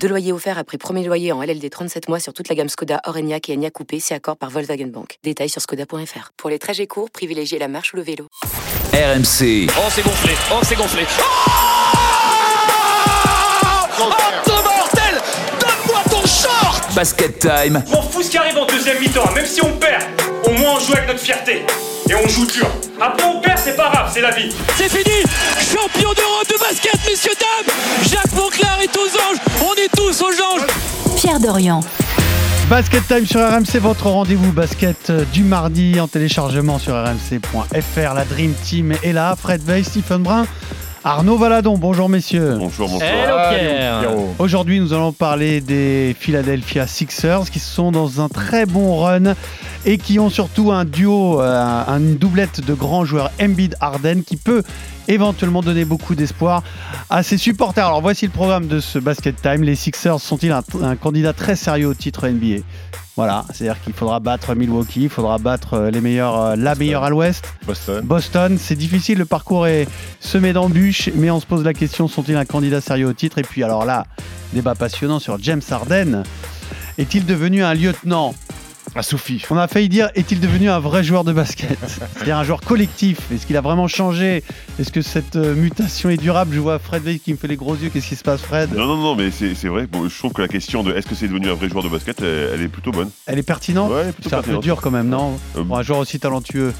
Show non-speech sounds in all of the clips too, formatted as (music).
Deux loyers offerts après premier loyer en LLD 37 mois sur toute la gamme Skoda, Orenia et Enya Coupé, c'est accord par Volkswagen Bank. Détails sur skoda.fr. Pour les trajets courts, privilégiez la marche ou le vélo. RMC. Oh, c'est gonflé. Oh, c'est gonflé. Oh, oh mortel Donne-moi ton short Basket time. M'en fous ce qui arrive en deuxième mi-temps, même si on perd. Au moins on joue avec notre fierté. Et on joue dur. Après on perd, c'est pas grave, c'est la vie. C'est fini Champion d'Europe de basket, messieurs, dames Jacques Monclar est aux anges On est tous aux anges Pierre Dorian. Basket Time sur RMC, votre rendez-vous basket euh, du mardi en téléchargement sur rmc.fr. La Dream Team est là. Fred Veil, Stephen Brun, Arnaud Valadon. Bonjour messieurs. Bonjour. Hello Pierre Aujourd'hui, nous allons parler des Philadelphia Sixers qui sont dans un très bon run et qui ont surtout un duo, euh, une doublette de grands joueurs Embiid-Harden qui peut éventuellement donner beaucoup d'espoir à ses supporters. Alors voici le programme de ce Basket Time. Les Sixers sont-ils un, un candidat très sérieux au titre NBA voilà, c'est-à-dire qu'il faudra battre Milwaukee, il faudra battre euh, les meilleurs, euh, la meilleure à l'ouest. Boston. Boston, c'est difficile, le parcours est semé d'embûches, mais on se pose la question, sont-ils un candidat sérieux au titre? Et puis alors là, débat passionnant sur James Harden. Est-il devenu un lieutenant? Soufi. On a failli dire, est-il devenu un vrai joueur de basket (laughs) C'est-à-dire un joueur collectif Est-ce qu'il a vraiment changé Est-ce que cette euh, mutation est durable Je vois Fred Veil qui me fait les gros yeux, qu'est-ce qui se passe Fred? Non, non, non, mais c'est vrai. Bon, je trouve que la question de est-ce que c'est devenu un vrai joueur de basket, elle, elle est plutôt bonne. Elle est pertinente Ouais, C'est un peu dur quand même, non Euh, Pour un joueur aussi talentueux.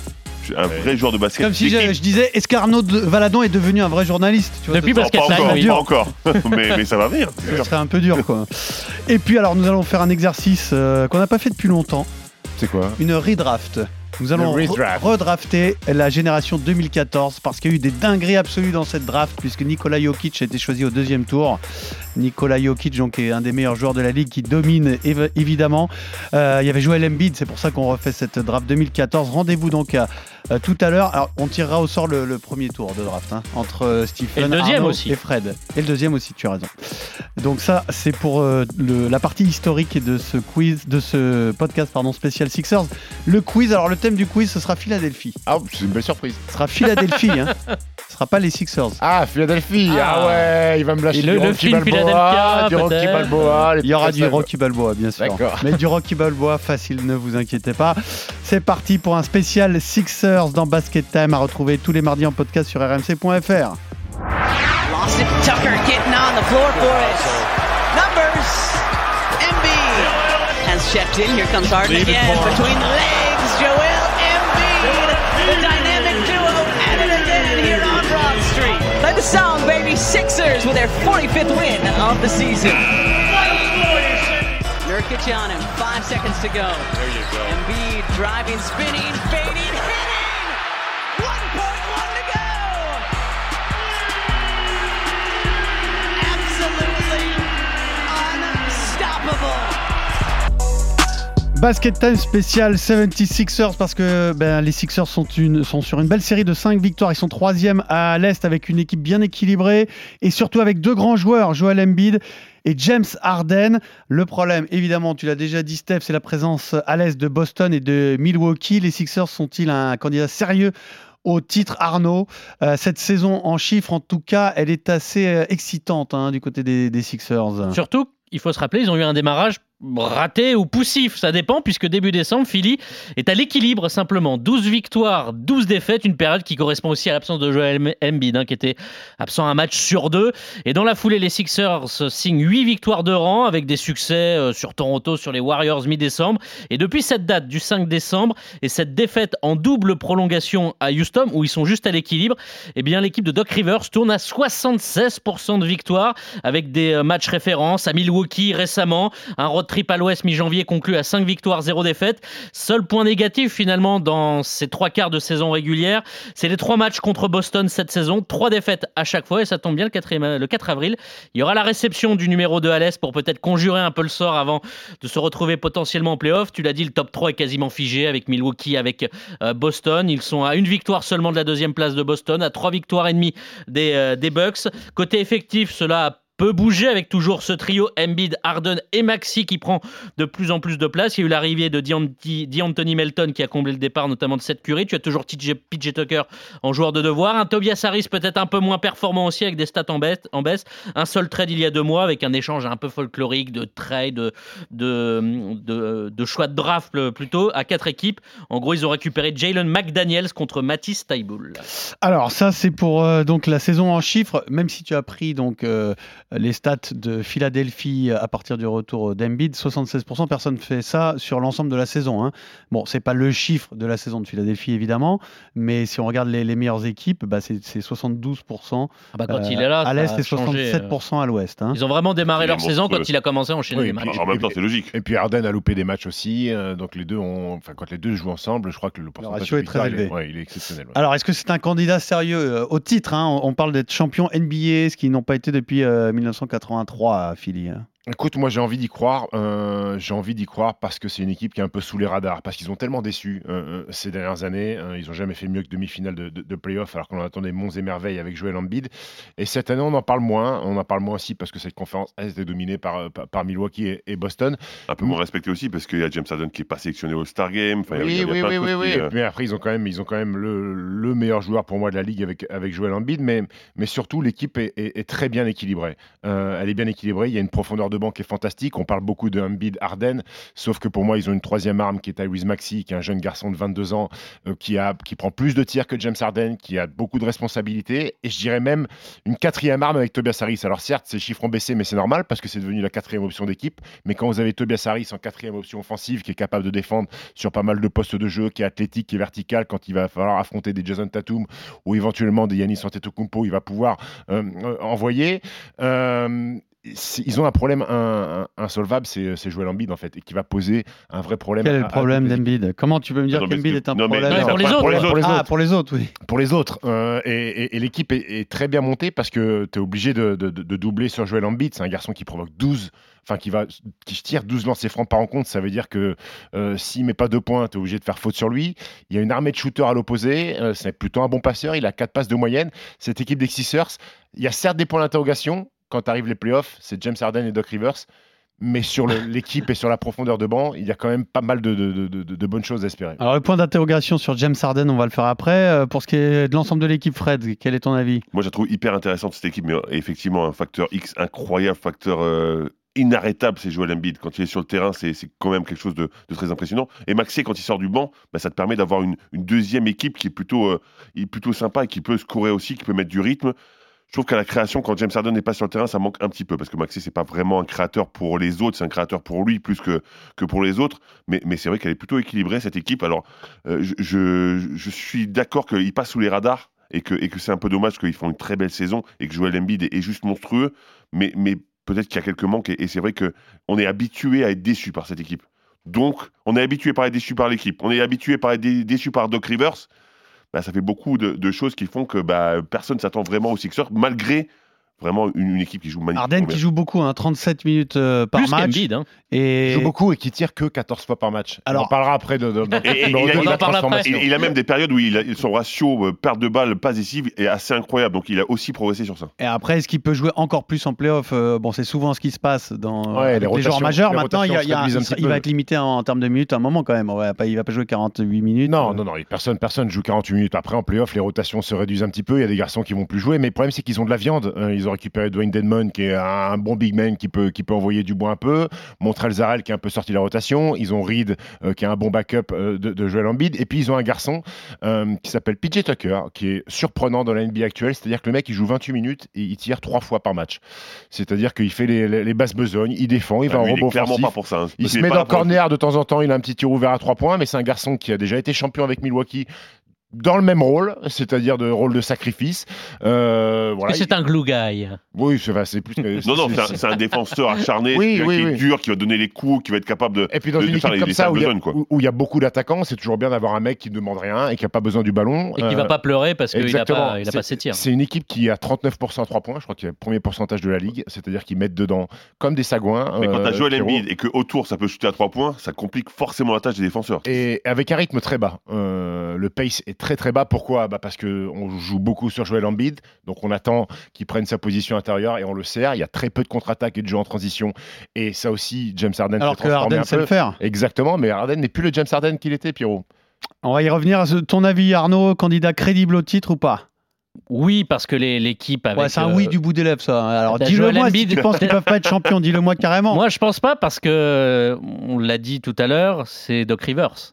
Un vrai joueur de basket. Comme si je, disais, est-ce qu'Arnaud de- Valadon est devenu un vrai journaliste tu vois, Depuis Non, Basket pas Time, encore, oui. pas encore. (laughs) mais, mais ça va venir. (laughs) Ça serait un peu dur quoi. Et puis alors nous allons faire un exercice euh, qu'on n'a pas fait depuis longtemps, C'est quoi? Une redraft. Nous allons Le re- redraft. redrafter la génération 2014 parce qu'il y a eu des dingueries absolues dans cette draft puisque Nikola Jokic a été choisi au deuxième tour. Nikola Jokic donc est un des meilleurs joueurs de la ligue qui domine év- évidemment. Euh, il y avait Joel Embiid, c'est pour ça qu'on refait cette draft 2014. Rendez-vous donc à, à tout à l'heure. Alors on tirera au sort le, le premier tour de draft hein, entre euh, Stephen, Et le deuxième Arnaud aussi. et Fred. Et le deuxième aussi, tu as raison. Donc ça, c'est pour euh, le- la partie historique de ce quiz, de ce podcast pardon spécial Sixers. Le quiz, alors le thème du quiz, ce sera Philadelphie. Ah, c'est une belle surprise. Ce sera Philadelphie, hein. (laughs) Ce sera pas les Sixers. Ah, Philadelphie. Ah. Ah, ouais, il va me lâcher Et le- film Balboa, du Rocky. Balboa. Il y aura du. Rocky Balboa, bien sûr. Mais du Rocky Balboa facile, ne vous inquiétez pas. C'est parti pour un spécial Sixers dans Basket Time à retrouver tous les mardis en podcast sur rmc.fr. Lost it. Tucker getting on the floor for it. Numbers. Embiid has checked in. Here comes Harden again between the legs. With their 45th win of the season. Nurkic on him. Five seconds to go. There you go. Embiid driving, spinning, fading, hitting. Basket Time spécial 76ers parce que ben, les Sixers sont, sur une belle série de 5 victoires. Ils sont troisième à l'Est avec une équipe bien équilibrée et surtout avec deux grands joueurs, Joel Embiid et James Harden. Le problème, évidemment, tu l'as déjà dit Steph, c'est la présence à l'Est de Boston et de Milwaukee. Les Sixers sont-ils un candidat sérieux au titre Arnaud? Euh, Cette saison en chiffres, en tout cas, elle est assez euh, excitante hein, du côté des Sixers. Surtout, il faut se rappeler, ils ont eu un démarrage raté ou poussif, ça dépend, puisque début décembre, Philly est à l'équilibre simplement. 12 victoires, 12 défaites, une période qui correspond aussi à l'absence de Joel Embiid, hein, qui était absent un match sur deux. Et dans la foulée, les Sixers signent 8 victoires de rang, avec des succès euh, sur Toronto, sur les Warriors mi-décembre. Et depuis cette date du 5 décembre, et cette défaite en double prolongation à Houston, où ils sont juste à l'équilibre, eh bien l'équipe de Doc Rivers tourne à 76% de victoires, avec des euh, matchs références à Milwaukee récemment, un road road trip à l'ouest mi-janvier conclut à 5 victoires, 0 défaites. Seul point négatif finalement dans ces trois quarts de saison régulière, c'est les trois matchs contre Boston cette saison. Trois défaites à chaque fois et ça tombe bien le, 4, le 4 avril. Il y aura la réception du numéro 2 à l'est pour peut-être conjurer un peu le sort avant de se retrouver potentiellement en playoff. Tu l'as dit, le top 3 est quasiment figé avec Milwaukee, avec euh, Boston. Ils sont à une victoire seulement de la deuxième place de Boston, à trois victoires et demie des, euh, des Bucks. Côté effectif, cela a peut bouger avec toujours ce trio Embiid, Harden et Maxi qui prend de plus en plus de place. Il y a eu l'arrivée de D'Anthony Melton qui a comblé le départ notamment de cette curie. Tu as toujours TJ, PJ Tucker en joueur de devoir. Un Tobias Harris peut-être un peu moins performant aussi avec des stats en baisse. Un seul trade il y a deux mois avec un échange un peu folklorique de trade, de, de, de, choix de draft plutôt à quatre équipes. En gros, ils ont récupéré Jalen McDaniels contre Matisse Taiboul. Alors ça c'est pour euh, donc la saison en chiffres. Même si tu as pris donc euh, les stats de Philadelphie à partir du retour d'Embiid, 76%, personne ne fait ça sur l'ensemble de la saison. Hein. Bon, c'est pas le chiffre de la saison de Philadelphie évidemment, mais si on regarde les, meilleures équipes, bah c'est 72% ah bah quand il est là, à l'est et 67% à l'ouest. Hein. Ils ont vraiment démarré leur saison quand il a commencé à enchaîner les matchs. En même temps, c'est logique. Et puis Arden a loupé des matchs aussi, euh, donc les deux ont, enfin quand les deux jouent ensemble, je crois que le, le ratio est très élevé. Il est, il est exceptionnel. Alors, est-ce que c'est un candidat sérieux euh, au titre hein, on, parle d'être champion NBA, ce qu'ils n'ont pas été depuis 1983 à Philly. Hein. Écoute, moi j'ai envie d'y croire. Euh, j'ai envie d'y croire parce que c'est une équipe qui est un peu sous les radars, parce qu'ils ont tellement déçu euh, euh, ces dernières années. ils n'ont jamais fait mieux que demi-finale de, de, playoff, alors qu'on attendait monts et merveilles avec Joel Embiid. Et cette année, on en parle moins. On en parle moins aussi parce que cette conférence Est est dominée par, par, Milwaukee et, Boston. Un peu moins respecté aussi parce qu'il y a James Harden qui est pas sélectionné au Star Game. oui, oui, oui, oui, Mais après, ils ont quand même, ils ont quand même le, le, meilleur joueur pour moi de la ligue avec, avec Joel Embiid. Mais, mais surtout, l'équipe est, est, très bien équilibrée. elle est bien équilibrée. Il y a une profondeur de banc qui est fantastique. On parle beaucoup de Embiid Harden, sauf que pour moi, ils ont une troisième arme qui est Tyrese Maxi, qui est un jeune garçon de 22 ans, euh, qui, a, qui prend plus de tirs que James Harden, qui a beaucoup de responsabilités. Et je dirais même une quatrième arme avec Tobias Harris. Alors certes, ces chiffres ont baissé, mais c'est normal parce que c'est devenu la quatrième option d'équipe. Mais quand vous avez Tobias Harris en quatrième option offensive, qui est capable de défendre sur pas mal de postes de jeu, qui est athlétique, qui est vertical, quand il va falloir affronter des Jason Tatum ou éventuellement des Yannis Antetokounmpo, il va pouvoir euh, euh, envoyer ils ont un problème insolvable, c'est Joel Embiid en fait, et qui va poser un vrai problème. Quel est le problème d'Embiid? Comment tu peux me dire qu'Embiid est un problème pour, les autres. Ah, pour les autres, oui. Pour les autres. Euh, et, l'équipe est, très bien montée parce que tu es obligé de, doubler sur Joel Embiid. C'est un garçon qui provoque 12 enfin qui va qui tire 12 lancers francs par rencontre, ça veut dire que euh, s'il met pas deux points, tu es obligé de faire faute sur lui. Il y a une armée de shooters à l'opposé, euh, c'est plutôt un bon passeur, il a 4 passes de moyenne. Cette équipe des Sixers, il y a certes des points d'interrogation, quand arrivent les playoffs, c'est James Harden et Doc Rivers. Mais sur (laughs) l'équipe et sur la profondeur de banc, il y a quand même pas mal de, de, bonnes choses à espérer. Alors, le point d'interrogation sur James Harden, on va le faire après. Euh, pour ce qui est de l'ensemble de l'équipe, Fred, quel est ton avis? Moi, je la trouve hyper intéressante cette équipe, mais effectivement, un facteur X incroyable, facteur. Euh, inarrêtable, c'est Joel Embiid. Quand il est sur le terrain, c'est quand même quelque chose de, très impressionnant. Et Maxé, quand il sort du banc, bah, ça te permet d'avoir une, deuxième équipe qui est plutôt, euh, plutôt sympa et qui peut scorer aussi, qui peut mettre du rythme. Je trouve qu'à la création, quand James Harden n'est pas sur le terrain, ça manque un petit peu parce que Maxi, c'est pas vraiment un créateur pour les autres, c'est un créateur pour lui plus que, que pour les autres. Mais, c'est vrai qu'elle est plutôt équilibrée, cette équipe. Alors, euh, je, je, suis d'accord qu'il passe sous les radars et que, et que c'est un peu dommage qu'ils font une très belle saison et que Joel Embiid est, juste monstrueux. Mais, mais peut-être qu'il y a quelques manques et, c'est vrai qu'on est habitué à être déçu par cette équipe. Donc, on est habitué par être déçu par l'équipe. On est habitué par être déçu par Doc Rivers. Bah, ça fait beaucoup de, choses qui font que bah, personne s'attend vraiment aux Sixers, malgré Vraiment une, équipe qui joue magnifiquement. Arden qui joue beaucoup, hein, 37 minutes euh, par Plus match. Hein. Et... Il joue beaucoup et qui tire que 14 fois par match. Alors, on parlera après de, il, a, même des périodes où il son ratio euh, perte de balle, pas décisive est assez incroyable. Donc il a aussi progressé sur ça. Et après, est-ce qu'il peut jouer encore plus en playoff euh, Bon, c'est souvent ce qui se passe dans les, joueurs majeurs. Maintenant, il, va être limité en, termes de minutes à un moment quand même. Ouais, il va pas jouer 48 minutes. Non, non, non. Personne, personne joue 48 minutes. Après, en playoff, les rotations se réduisent un petit peu. Il y a des garçons qui vont plus jouer. Mais le problème, c'est qu'ils ont de la viande. Ils ont récupéré Dwayne qui est un bon big man qui peut, qui peut envoyer du bois un peu. Montrel Zarel qui est un peu sorti de la rotation. Ils ont Reed euh, qui est un bon backup euh, de, de, Joel Embiid. Et puis ils ont un garçon euh, qui s'appelle PJ Tucker qui est surprenant dans la NBA actuelle. C'est-à-dire que le mec il joue 28 minutes et il tire trois fois par match. C'est-à-dire qu'il fait les, les, basses besognes, il défend, il va ah, en robot offensif. Pas pour ça, hein. Il se met dans le corner de temps en temps. Il a un petit tir ouvert à trois points, mais c'est un garçon qui a déjà été champion avec Milwaukee dans le même rôle, c'est-à-dire de rôle de sacrifice. Euh, voilà. C'est un glue guy. Oui, c'est plus. que- Non, non, c'est- un, défenseur acharné, Oui, qui, oui, qui est dur, qui va donner les coups, qui va être capable de, Et puis dans de- une de équipe comme les ça où il y a, y beaucoup d'attaquants, c'est toujours bien d'avoir un mec qui ne demande rien et qui n'a pas besoin du ballon. Et qui Euh, va pas pleurer parce qu'il a Exactement. pas, il a C'est- pas ses tirs. C'est une équipe qui a 39% à 3 points, je crois qu'il y a le premier pourcentage de la ligue, c'est-à-dire qu'ils mettent dedans comme des sagouins. Mais quand euh, t'as Joel Pierrot. Embiid et que autour ça peut shooter à 3 points, ça complique forcément la tâche des défenseurs. Et avec un rythme très bas. Euh, le pace est très très bas. Pourquoi? Bah Parce qu'on joue beaucoup sur Joel Embiid, donc on attend qu'il prenne sa position intérieure et on le sert. Il y a très peu de contre-attaque et de jeu en transition. Et ça aussi, James Harden Alors que Harden un sait peu. le faire. Exactement, mais Harden n'est plus le James Harden qu'il était, Pierrot. On va y revenir. Ton avis, Arnaud, candidat crédible au titre ou pas? Oui, parce que l'équipe avec. Ouais, c'est un euh, oui du bout des lèvres, ça. Alors t'as dis-le moi si tu penses qu'ils peuvent pas être champions. Dis-le-moi carrément. Moi, je pense pas parce que, euh, on l'a dit tout à l'heure, c'est Doc Rivers.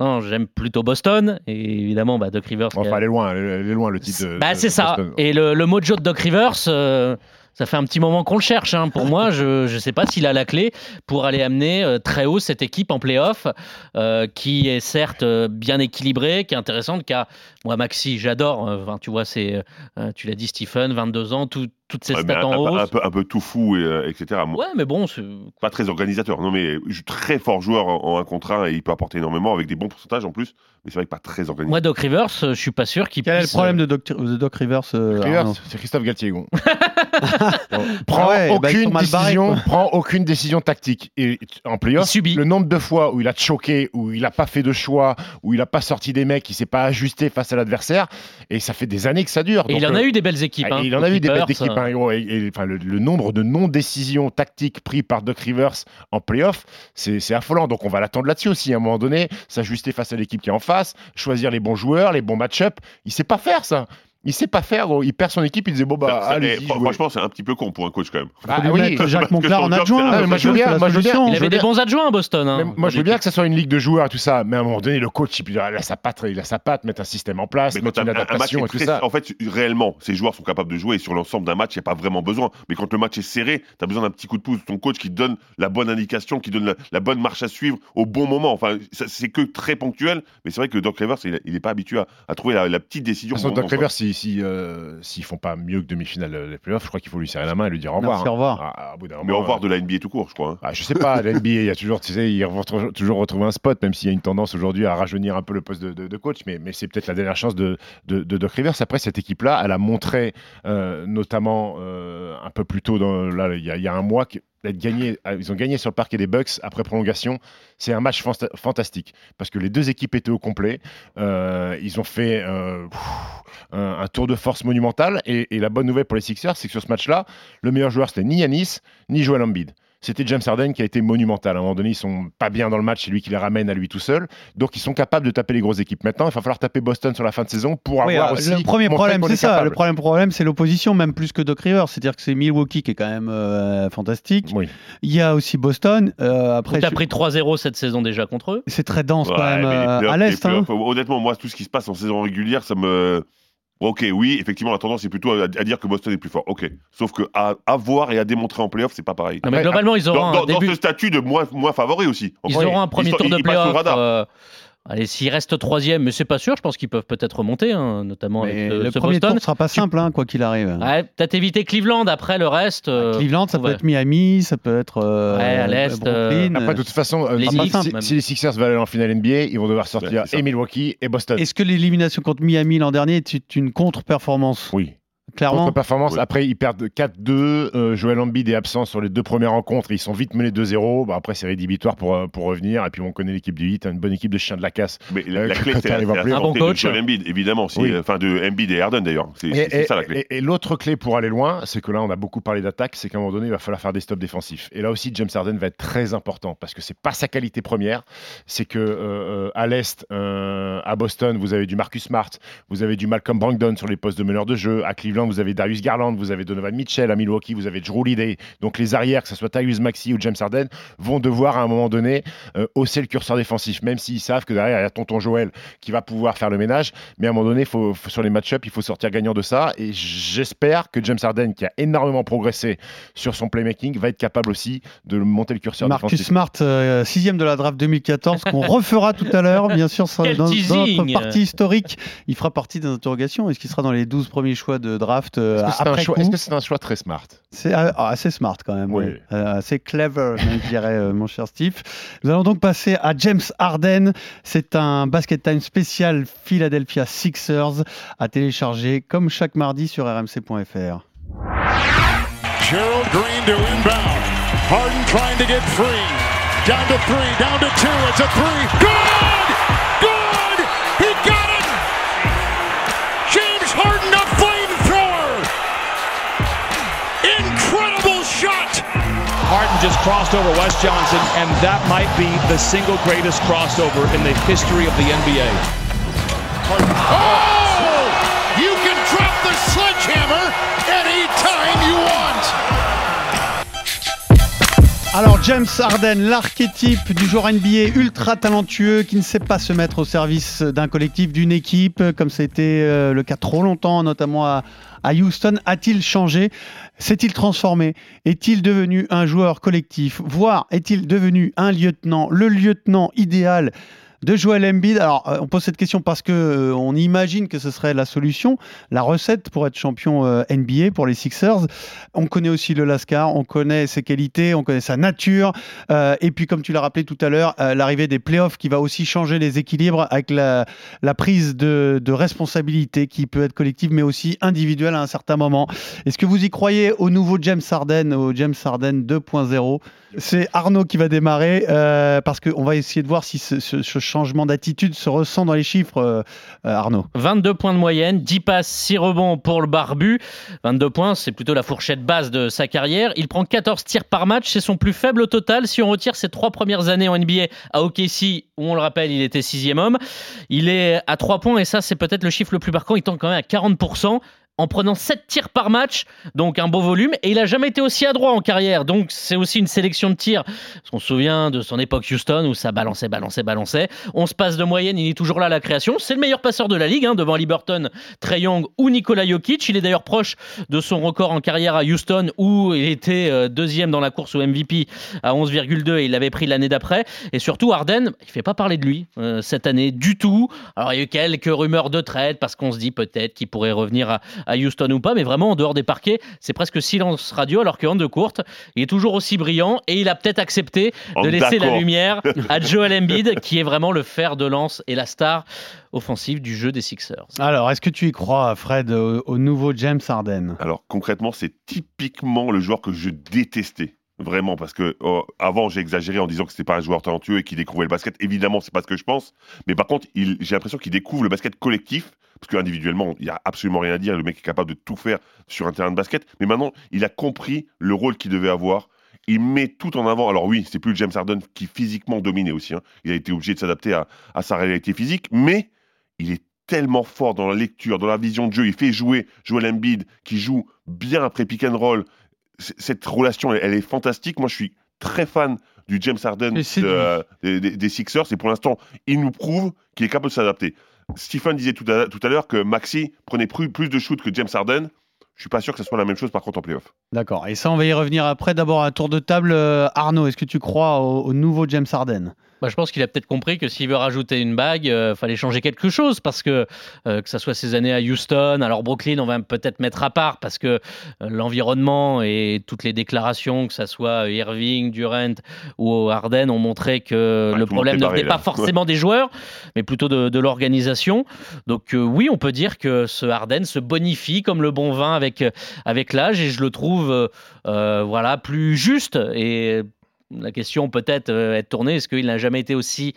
Non, j'aime plutôt Boston, et évidemment, bah, Doc Rivers. Enfin, elle est loin, elle est loin le titre. de- Bah, c'est ça. Boston. Et le, le mojo de Doc Rivers, euh, ça fait un petit moment qu'on le cherche. hein. Pour moi, je ne sais pas s'il a la clé pour aller amener euh, très haut cette équipe en playoff, euh, qui est certes euh, bien équilibrée, qui est intéressante. Qui a, moi, Maxi, j'adore. Enfin, tu vois, c'est, tu l'as dit, Stephen, 22 ans, tout- toutes ces Ouais, stats un, en un- hausse. un peu, un peu tout fou, et, euh, etc. Ouais, mais bon, c'est- Pas très organisateur. Non, mais je- très fort joueur en, en un contre un et il peut apporter énormément avec des bons pourcentages en plus. Mais c'est vrai que pas très organisé. moi, Doc Rivers, euh, je suis pas sûr qu'il Quel est le puisse. problème de Doc, de Doc Rivers, euh, c'est Christophe Galtier. (laughs) Ah prend ouais, bah, aucune décision, prend aucune décision tactique. Et en playoff, Il subit. le nombre de fois où il a choqué, où il n'a pas fait de choix, où il n'a pas sorti des mecs, il s'est pas ajusté face à l'adversaire, et ça fait des années que ça dure. Et il Donc, en a euh, eu des belles équipes. ah, hein, il en a eu des belles équipes. Le, nombre de non-décisions tactiques prises par Doc Rivers en playoff, c'est c'est affolant. Donc on va l'attendre là-dessus aussi. À un moment donné, s'ajuster face à l'équipe qui est en face, choisir les bons joueurs, les bons match-up. Il sait pas faire ça. Il sait pas faire. gros. Il perd son équipe. Il disait bon bah Ça- ça- allez. fr- franchement, c'est un petit peu con pour un coach quand même. Ah, oui. Jacques Monclar en adjoint. hein, Ah, moi, je veux bien, moi, je veux bien. Il je avait veux des bons adjoints à Boston. hein, moi, je veux bien que ça soit une ligue de joueurs et tout ça, mais à un moment donné, le coach, il, a sa patte, il a sa patte, mettre un système en place, Mais mettre une un, un match adaptation et tout très- ça. En fait, réellement, ces joueurs sont capables de jouer et sur l'ensemble d'un match, il n'y a pas vraiment besoin. Mais quand le match est serré, tu as besoin d'un petit coup de pouce de ton coach qui te donne la bonne indication, qui donne la, la bonne marche à suivre au bon moment. Enfin, c'est que très ponctuel, mais c'est vrai que Doc Rivers, il n'est pas habitué à, trouver la, petite décision. De toute façon, au bon Doc Rivers, s'ils si, euh, s'ils font pas mieux que demi-finale euh, des playoffs, je crois qu'il faut lui serrer la main et lui dire au revoir. Merci, au revoir. Ah, ah, au bout d'un quoi. Mais au revoir de la NBA tout court, je crois. hein. Ah, je sais pas, la NBA, il y a toujours, tu sais, ils vont toujours- retrouver un spot, même s'il y a une tendance aujourd'hui à rajeunir un peu le poste de, de- de coach, mais, mais c'est peut-être la dernière chance de, de, de Doc Rivers. Après, cette équipe-là, elle a montré, euh, notamment euh, un peu plus tôt, dans, là, il y, a- il y a un mois, que- euh, ils ont gagné sur le parquet des Bucks après prolongation. C'est un match fanta- fantastique parce que les deux équipes étaient au complet. Euh, ils ont fait euh, un, tour de force monumental. Et, et la bonne nouvelle pour les Sixers, c'est que sur ce match-là, le meilleur joueur, c'était ni Yanis, ni Joel Embiid. C'était James Harden qui a été monumental. À un moment donné, ils sont pas bien dans le match, c'est lui qui les ramène à lui tout seul. Donc, ils sont capables de taper les grosses équipes. Maintenant, il va falloir taper Boston sur la fin de saison pour Oui, avoir aussi. le premier problème, c'est est ça. capable. Le problème, problème, c'est l'opposition, même plus que Doc Rivers. C'est-à-dire que c'est Milwaukee qui est quand même euh, fantastique. Oui. Il y a aussi Boston. Euh, après, Tu as je- pris 3-0 cette saison déjà contre eux? c'est très dense quand même euh, à les l'est. hein. Honnêtement, moi, tout ce qui se passe en saison régulière, ça me. Ok, oui, effectivement, la tendance est plutôt à, à dire que Boston est plus fort. Ok. Sauf que à, à voir et à démontrer en playoff, c'est pas pareil. Non, mais Après, globalement, ils auront Dans, un dans- dans début. ce statut de moins, moins favori aussi. Ils auront un premier ils- tour de ils playoff. Euh, Allez, s'ils restent troisième, mais c'est pas sûr, je pense qu'ils peuvent peut-être remonter, hein, notamment Mais avec ce, le ce premier Boston. tour sera pas simple, hein, quoi qu'il arrive. Ouais, peut-être éviter Cleveland, après le reste. euh, Cleveland, ça peut être Miami, ça peut être euh, Ouais, à l'est, euh. Après, de toute façon, euh, Les si, Knicks, si- même. si les Sixers veulent aller en finale NBA, ils vont devoir sortir et Milwaukee et Boston. Est-ce que l'élimination contre Miami l'an dernier est une contre-performance? Oui. Clairement. Contre-performance. Oui. Après, ils perdent 4-2. euh, Joel Embiid est absent sur les deux premières rencontres. Ils sont vite menés 2-0. Bah, après, c'est rédhibitoire pour, euh, pour revenir. Et puis, on connaît l'équipe du 8, une bonne équipe de chiens de la casse. Mais la, Euh, la clé, c'est la, la. Un bon santé de coach. Joel Embiid, évidemment. si- Oui. Enfin, de Embiid et Harden, d'ailleurs. C'est ça la clé. et- et l'autre clé pour aller loin, c'est que là, on a beaucoup parlé d'attaque, c'est qu'à un moment donné, il va falloir faire des stops défensifs. Et là aussi, James Harden va être très important parce que c'est pas sa qualité première. C'est que euh, euh, à l'est, euh, à Boston, vous avez du Marcus Smart, vous avez du Malcolm Brogdon sur les postes de meneur de jeu. À Cleveland, Cleveland, vous avez Darius Garland, vous avez Donovan Mitchell à Milwaukee, vous avez Drew Holiday. Donc les arrières, que ce soit Tyrese Maxi ou James Harden, vont devoir à un moment donné euh, hausser le curseur défensif, même s'ils savent que derrière il y a Tonton Joël qui va pouvoir faire le ménage. Mais à un moment donné, faut, faut- sur les match-ups, il faut sortir gagnant de ça. Et j'espère que James Harden, qui a énormément progressé sur son playmaking, va être capable aussi de monter le curseur Marcus défensif. Smart, euh, sixième de la draft 2014, qu'on refera tout à l'heure, bien sûr, (laughs) dans, dans notre partie historique. Il fera partie des interrogations. Est-ce qu'il sera dans les 12 premiers choix de draft euh, Est-ce que c'est un choix- coup est-ce que c'est un choix très smart C'est euh, ah, assez smart quand même, Oui. oui. Euh, assez clever, même, je dirais, euh, mon cher Steve. Nous allons donc passer à James Harden. C'est un basket time spécial Philadelphia Sixers à télécharger comme chaque mardi sur rmc.fr. Gerald Green to inbound. Harden trying to get free. Down to three, down to two. It's a three. Good! Harden just crossed over Wes Johnson, and that might be the single greatest crossover in the history of the NBA. Oh! You can drop the sledgehammer anytime you want! Alors James Harden, l'archétype du joueur NBA ultra talentueux qui ne sait pas se mettre au service d'un collectif, d'une équipe, comme c'était euh, le cas trop longtemps, notamment à, à Houston, a-t-il changé? S'est-il transformé? Est-il devenu un joueur collectif? Voire est-il devenu un lieutenant, le lieutenant idéal de Joel Embiid. Alors, euh, on pose cette question parce que euh, on imagine que ce serait la solution, la recette pour être champion euh, NBA pour les Sixers. On connaît aussi le Lascar, on connaît ses qualités, on connaît sa nature. Et puis, comme tu l'as rappelé tout à l'heure, l'arrivée des playoffs qui va aussi changer les équilibres avec la, la prise de, de responsabilité qui peut être collective mais aussi individuelle à un certain moment. Est-ce que vous y croyez au nouveau James Harden, au James Harden 2.0 C'est Arnaud qui va démarrer euh, parce qu'on va essayer de voir si ce, changement d'attitude se ressent dans les chiffres, euh, euh, Arnaud. 22 points de moyenne, 10 passes, 6 rebonds pour le barbu. 22 points, c'est plutôt la fourchette basse de sa carrière. Il prend 14 tirs par match, c'est son plus faible au total. Si on retire ses trois premières années en NBA à OKC, où on le rappelle, il était sixième homme, il est à 3 points et ça, c'est peut-être le chiffre le plus marquant. Il tente quand même à 40%. En prenant 7 tirs par match, donc un beau volume, et il a jamais été aussi adroit en carrière, donc c'est aussi une sélection de tirs. Parce qu'on se souvient de son époque Houston où ça balançait, balançait, balançait. On se passe de moyenne, il est toujours là à la création. C'est le meilleur passeur de la ligue, hein, devant Liberton, Trey Young ou Nikola Jokic. Il est d'ailleurs proche de son record en carrière à Houston où il était euh, deuxième dans la course au MVP à 11,2 et il l'avait pris l'année d'après. Et surtout, Harden, il fait pas parler de lui euh, cette année du tout. Alors il y a eu quelques rumeurs de trade parce qu'on se dit peut-être qu'il pourrait revenir à, à Houston ou pas, mais vraiment en dehors des parquets, c'est presque silence radio alors qu'en de courte, il est toujours aussi brillant et il a peut-être accepté Oh, de laisser la lumière à (laughs) Joel Embiid qui est vraiment le fer de lance et la star offensive du jeu des Sixers. Alors, est-ce que tu y crois, Fred, au, au nouveau James Harden? Alors concrètement, c'est typiquement le joueur que je détestais. Vraiment, parce que euh, avant j'ai exagéré en disant que c'était pas un joueur talentueux et qu'il découvrait le basket. Évidemment, c'est pas ce que je pense. Mais par contre, j'ai l'impression qu'il découvre le basket collectif. Parce qu'individuellement, il y a absolument rien à dire. Le mec est capable de tout faire sur un terrain de basket. Mais maintenant, il a compris le rôle qu'il devait avoir. Il met tout en avant. Alors oui, c'est plus le James Harden qui physiquement dominait aussi. hein. Il a été obligé de s'adapter à, à sa réalité physique. Mais il est tellement fort dans la lecture, dans la vision de jeu. Il fait jouer Joel Embiid qui joue bien après pick and roll. Cette relation, elle, elle est fantastique. Moi, je suis très fan du James Harden de- des, des- des Sixers. Et pour l'instant, il nous prouve qu'il est capable de s'adapter. Stephen disait tout à, tout à l'heure que Maxi prenait plus, plus de shoots que James Harden. Je suis pas sûr que ce soit la même chose par contre en playoff. D'accord. Et ça, on va y revenir après. D'abord, un tour de table. Euh, Arnaud, est-ce que tu crois au, au nouveau James Harden? Bah, je pense qu'il a peut-être compris que s'il veut rajouter une bague, il fallait changer quelque chose parce que euh, que ça soit ses années à Houston, alors Brooklyn, on va peut-être mettre à part parce que euh, l'environnement et toutes les déclarations, que ça soit Irving, Durant ou Harden, ont montré que Ouais, le problème ne venait pas forcément des joueurs, mais plutôt de, de l'organisation. Donc euh, oui, on peut dire que ce Harden se bonifie comme le bon vin avec avec l'âge et je le trouve euh, euh, voilà plus juste et la question peut-être euh, être tournée est-ce qu'il n'a jamais été aussi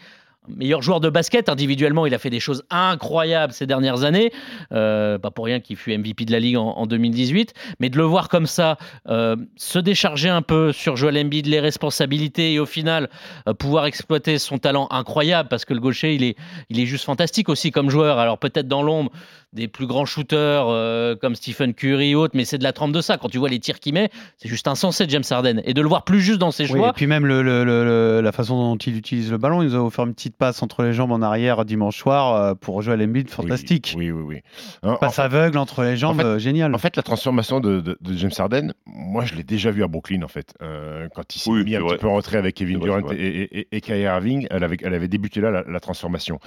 meilleur joueur de basket? Individuellement, il a fait des choses incroyables ces dernières années. Euh, pas pour rien qu'il fut MVP de la Ligue en, en 2018. Mais de le voir comme ça, euh, se décharger un peu sur Joel Embiid, les responsabilités et au final euh, pouvoir exploiter son talent incroyable parce que le gaucher, il est, il est juste fantastique aussi comme joueur. Alors peut-être dans l'ombre des plus grands shooters euh, comme Stephen Curry ou autres, mais c'est de la trempe de ça. Quand tu vois les tirs qu'il met, c'est juste insensé, James Harden. Et de le voir plus juste dans ses Oui, choix. et puis même le, le- le- le- la façon dont il utilise le ballon, il nous a offert une petite passe entre les jambes en arrière dimanche soir euh, pour jouer à l'Embiid, fantastique. Oui, oui, oui. En- Passe aveugle entre les jambes, en fait- euh, génial. En fait, la transformation de, de- de James Harden, moi, je l'ai déjà vu à Brooklyn, en fait. Euh, quand il s'est Oui, mis un vrai. petit peu en retrait avec Kevin Durant vrai. et, et, et- et Kyrie Irving, elle avait, elle avait débuté là, la, la transformation.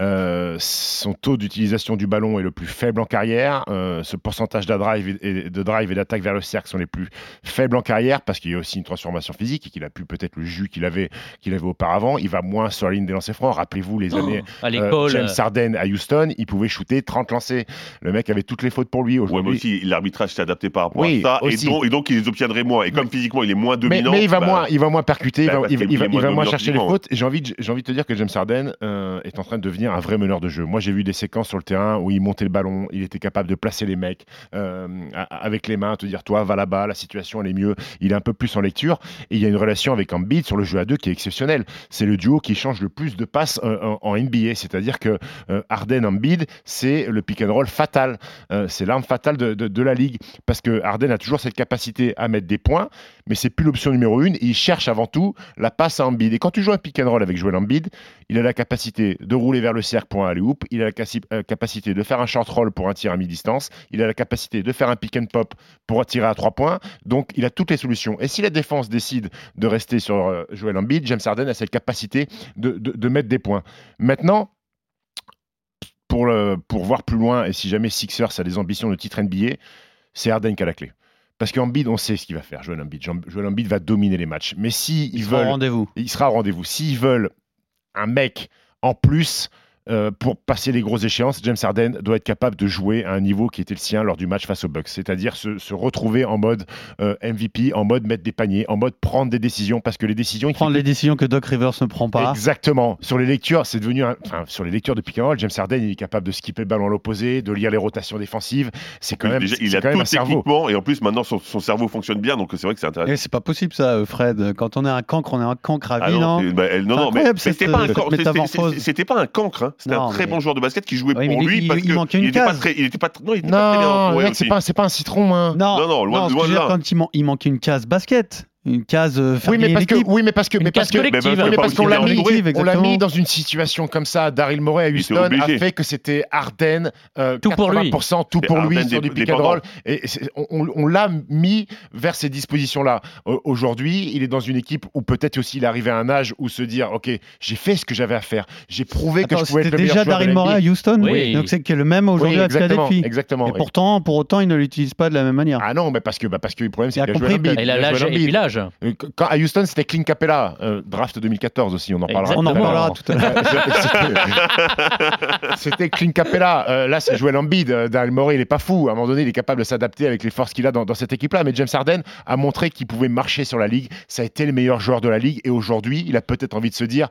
Euh, son taux d'utilisation du ballon est le plus faible en carrière. Euh, ce pourcentage de drive et, et- de drive et d'attaque vers le cercle sont les plus faibles en carrière parce qu'il y a aussi une transformation physique et qu'il a pu peut-être le jus qu'il avait, qu'il avait auparavant. Il va moins sur la ligne des lancers francs. Rappelez-vous les années à euh, l'école. James Harden à Houston, il pouvait shooter 30 lancers. Le mec avait toutes les fautes pour lui. Ouais, mais Aujourd'hui, aussi, l'arbitrage s'est adapté par rapport Oui, à ça. Et donc, et donc, il les obtiendrait moins. Et comme physiquement, il est moins mais, dominant. mais il va bah, moins, il va moins percuter, bah, il va, il va- qu'il il va- est il moins va moins dominant chercher les fautes. J'ai envie, j'ai envie de te dire que James Harden euh, est en train de devenir un vrai meneur de jeu. Moi, j'ai vu des séquences sur le terrain où il montait le ballon, il était capable de placer les mecs euh, avec les mains, te dire toi va là-bas, la situation elle est mieux. Il est un peu plus en lecture et il y a une relation avec Embiid sur le jeu à deux qui est exceptionnelle. C'est le duo qui change le plus de passes euh, en, NBA, c'est-à-dire que euh, Harden Embiid, c'est le pick and roll fatal, c'est l'arme fatale de, de- de la ligue parce que Harden a toujours cette capacité à mettre des points, mais c'est plus l'option numéro une. Il cherche avant tout la passe à Embiid. Et quand tu joues un pick and roll avec Joel Embiid, il a la capacité de rouler vers le cercle pour un alley-oop, il a la euh, capacité de faire un short roll pour un tir à mi-distance, il a la capacité de faire un pick and pop pour tirer à trois points. Donc il a toutes les solutions. Et si la défense décide de rester sur euh, Joel Embiid, James Harden a cette capacité de, de- mettre des points. Maintenant, pour, pour voir plus loin, et si jamais Sixers a des ambitions de titre NBA, c'est Harden qui a la clé. Parce qu'Embiid, on sait ce qu'il va faire, Joel Embiid. Joel Embiid va dominer les matchs. Mais si Il ils sera veulent, rendez-vous. il sera au rendez-vous. S'ils veulent un mec en plus euh, pour passer les grosses échéances, James Harden doit être capable de jouer à un niveau qui était le sien lors du match face aux Bucks, c'est-à-dire se, se retrouver en mode euh, MVP, en mode mettre des paniers, en mode prendre des décisions, parce que les décisions, Prendre les décisions que Doc Rivers ne prend pas. Exactement. Sur les lectures, c'est devenu un- enfin, sur les lectures de pick and roll, James Harden il est capable de skipper le ballon à l'opposé, de lire les rotations défensives. C'est quand même, déjà, il a quand même tout un cerveau. Et en plus, maintenant, son, son cerveau fonctionne bien. Donc, c'est vrai que c'est intéressant. Et c'est pas possible ça, euh, Fred. Quand on est un cancre, on est un cancre à Ah vie, non, non, bah, non, non, mais, c'était pas un cancre, c'était- pas un cancre, hein. C'était Non, un très mais- bon joueur de basket qui jouait Oui, mais pour il- lui il- parce il que manquait une il était pas case. très, il était pas, non, il était pas très bien Non, entouré c'est pas, c'est pas un citron. Hein. Non, Non, non, loin- que loin je de veux dire, là. quand il, man- il manque une case basket, une case euh, Oui mais, parce que, l'équipe. oui, mais parce que, Une mais parce case que, collective. oui, mais pas parce qu'on l'a aussi mis, bien collective, on l'a mis dans une situation comme ça. Daryl Morey à Houston a fait que c'était Harden, euh, Tout pour lui. 80% tout pour lui sur du pick and roll. Et on, on- on l'a mis vers ces dispositions-là. Euh, Aujourd'hui, il est dans une équipe où peut-être aussi il est arrivé à un âge où se dire, ok, j'ai fait ce que j'avais à faire, j'ai prouvé que je pouvais être le meilleur déjà Daryl Morey à. Houston, Oui. donc c'est que le même aujourd'hui Oui, à exactement, Philadelphie. exactement. Et pourtant, pour autant, il ne l'utilise pas de la même manière. Ah non, mais parce que, bah parce que le problème, c'est qu'il a joué compris, Embiid. mais Il a Il Euh, Quand, à Houston, c'était Clint Capella, euh, draft 2014 aussi, on en parlera. On en tout à l'heure. reparlera tout à l'heure. C'était- C'était Clint Capella. Euh, là, c'est Joel Embiid. Euh, Daryl Morey, il est pas fou. À un moment donné, il est capable de s'adapter avec les forces qu'il a dans, dans cette équipe-là. Mais James Harden a montré qu'il pouvait marcher sur la ligue. Ça a été le meilleur joueur de la ligue. Et aujourd'hui, il a peut-être envie de se dire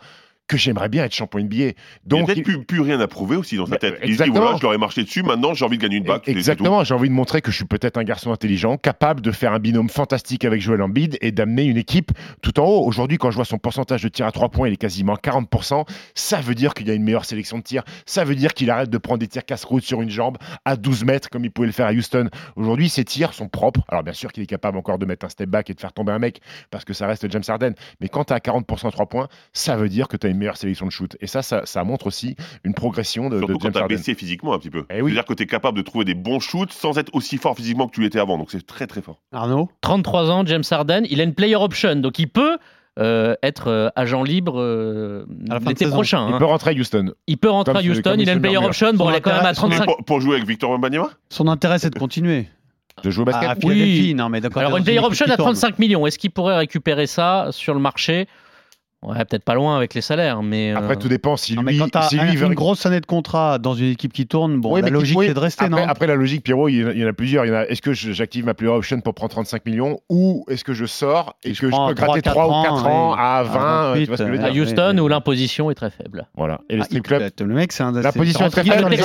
que j'aimerais bien être champion NBA. Il a Donc, peut-être il- plus, plus rien à prouver aussi dans sa Bah, tête. Il se dit voilà, je leur ai marché dessus, maintenant j'ai envie de gagner une bague. Exactement, j'ai envie de montrer que je suis peut-être un garçon intelligent, capable de faire un binôme fantastique avec Joel Embiid et d'amener une équipe tout en haut. Aujourd'hui, quand je vois son pourcentage de tir à 3 points, il est quasiment à 40%. Ça veut dire qu'il y a une meilleure sélection de tirs. Ça veut dire qu'il arrête de prendre des tirs casse-route sur une jambe à 12 mètres comme il pouvait le faire à Houston. Aujourd'hui, ses tirs sont propres. Alors bien sûr qu'il est capable encore de mettre un step back et de faire tomber un mec parce que ça reste James Harden. Mais quand tu as 40% à 3 points, ça veut dire que tu as une meilleure sélection de shoot. Et ça, ça, ça montre aussi une progression de, de Surtout quand James t'as Harden. baissé physiquement un petit peu. Eh oui. C'est-à-dire que tu es capable de trouver des bons shoots sans être aussi fort physiquement que tu l'étais avant. Donc c'est très très fort. Arnaud 33 ans, James Harden. Il a une player option, donc il peut euh, être euh, agent libre euh, À la fin de l'été prochain. Il hein. peut rentrer à Houston. Il peut rentrer comme à Houston. Il a une player option. Bon, elle est quand même à intérêt, son Mais 35. pour, pour jouer avec Victor Wembanyama? Son intérêt, c'est de continuer. De jouer au basket? À Oui. Non, mais d'accord. Alors, une player option à 35 millions. Est-ce qu'il pourrait récupérer ça sur le marché? Ouais, peut-être pas loin avec les salaires, mais. euh, Après, tout dépend si Non, lui, quand t'as si un- lui veut- une grosse année de contrat dans une équipe qui tourne, bon, Oui, la logique oui, c'est de rester, après, non? après, la logique, Pierrot, il y en a- il y en a plusieurs. Il y en a, est-ce que j'active ma player option pour prendre 35 millions ou est-ce que je sors et, Et que je peux gratter 3, 3 ou 4 ans à à 20 tu vois ce que je veux 28, à dire? Houston oui, où l'imposition est très faible. Voilà. Et les Ah, strip clubs écoute, Le mec, c'est un. La c'est- position c'est est très faible non, mais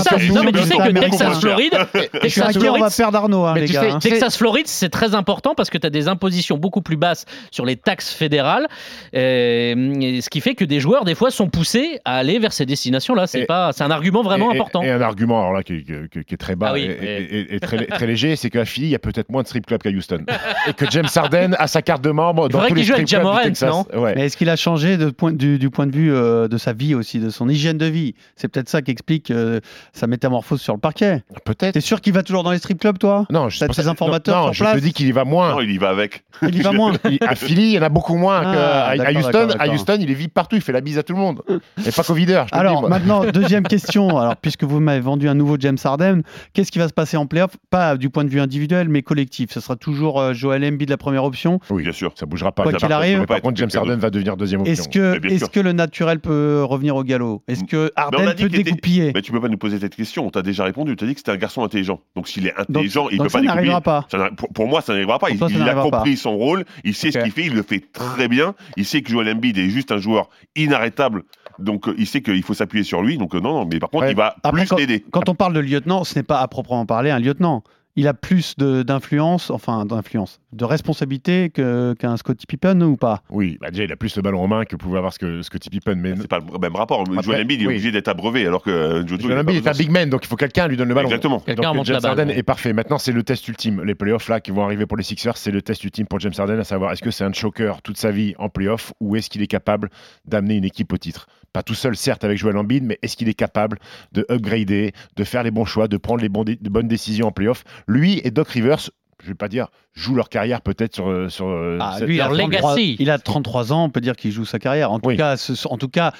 tu sais que. Texas, Floride, Je suis Texas, inquiet, on Floride, va perdre Arnaud, Mais les tu gars. Texas, Floride, c'est très important parce que tu as des impositions beaucoup plus basses sur les taxes fédérales, euh, et ce qui fait que des joueurs, des fois, sont poussés à aller vers ces destinations-là. C'est pas, c'est un argument vraiment Et- et- important. Et, un argument alors là qui, qui- qui- qui est très bas Ah oui, et, et- et- et très, très léger, c'est qu'à Philly, il y a peut-être moins de strip clubs qu'à Houston. et que James Harden a sa carte de membre dans tous les qu'il joue avec strip clubs du Texas. Morant, Ouais. Mais est-ce qu'il a changé de point, du, du point de vue euh, de sa vie aussi, de son hygiène de vie? C'est peut-être ça qui explique euh, sa métamorphose sur le parquet. Peut-être. T'es sûr qu'il va toujours dans les strip clubs, toi? Non, je tes informateurs non, sur je place te dis qu'il y va moins. Non, il y va avec. Il y va moins. (laughs) À Philly, il y en a beaucoup moins Ah, qu'à Houston. À. Houston, il est vite partout, il fait la bise à tout le monde. Et pas le dis, Alors maintenant, (laughs) deuxième question. Alors, puisque vous m'avez vendu un nouveau James Harden, qu'est-ce qui va se passer en playoff? Pas du point de vue individuel, mais collectif. Ce sera toujours euh, Joel Embiid la première option. Oui, Bien sûr. ça bougera pas. Quoi qu'il arrive. mais Par contre, James Harden va devenir deuxième option. Est-ce que, est le naturel peut revenir au galop? Est-ce que Harden peut dégoupiller Mais tu peux pas nous poser cette question. On t'a déjà répondu. Tu as dit que c'était un garçon intelligent. Donc s'il est intelligent, il donc peut ça pas découpiller. n'arrivera pas. Ça pour, pour moi, ça n'arrivera pas. Pour Il, toi, ça il a compris pas. son rôle. Il sait ce qu'il fait. Il le fait très bien. Il sait que Joel Embiid est juste un joueur inarrêtable. Donc euh, il sait qu'il faut s'appuyer sur lui. Donc euh, non, non. Mais par contre, Ouais. il va Après, plus quand, l'aider. quand on parle de lieutenant, ce n'est pas à proprement parler un lieutenant. Il a plus de- d'influence, enfin d'influence, de responsabilité que- qu'un Scottie Pippen ou pas? Oui, bah déjà, il a plus le ballon en main que pouvait avoir ce que, Tippy Pippen. Mais C'est pas le même rapport. Après, Joel Embiid il est obligé d'être abreuvé alors que euh. Joel Embiid est un big man, donc il faut que quelqu'un lui donne le ballon. Exactement. Quelqu'un James la balle. Harden ouais. est parfait. Maintenant, c'est le test ultime. Les playoffs là qui vont arriver pour les Sixers, c'est le test ultime pour James Harden, à savoir est-ce que c'est un choker toute sa vie en playoff ou est-ce qu'il est capable d'amener une équipe au titre? Pas tout seul, certes, avec Joel Embiid, mais est-ce qu'il est capable de upgrader, de faire les bons choix, de prendre les bons dé- de bonnes décisions en playoff? Lui et Doc Rivers, je vais pas dire, jouent leur carrière peut-être sur. euh, sur euh, Ah, cette- lui, il a, leur 33, legacy. il a 33 ans, on peut dire qu'il joue sa carrière. En tout, Oui. cas, ce- en tout cas,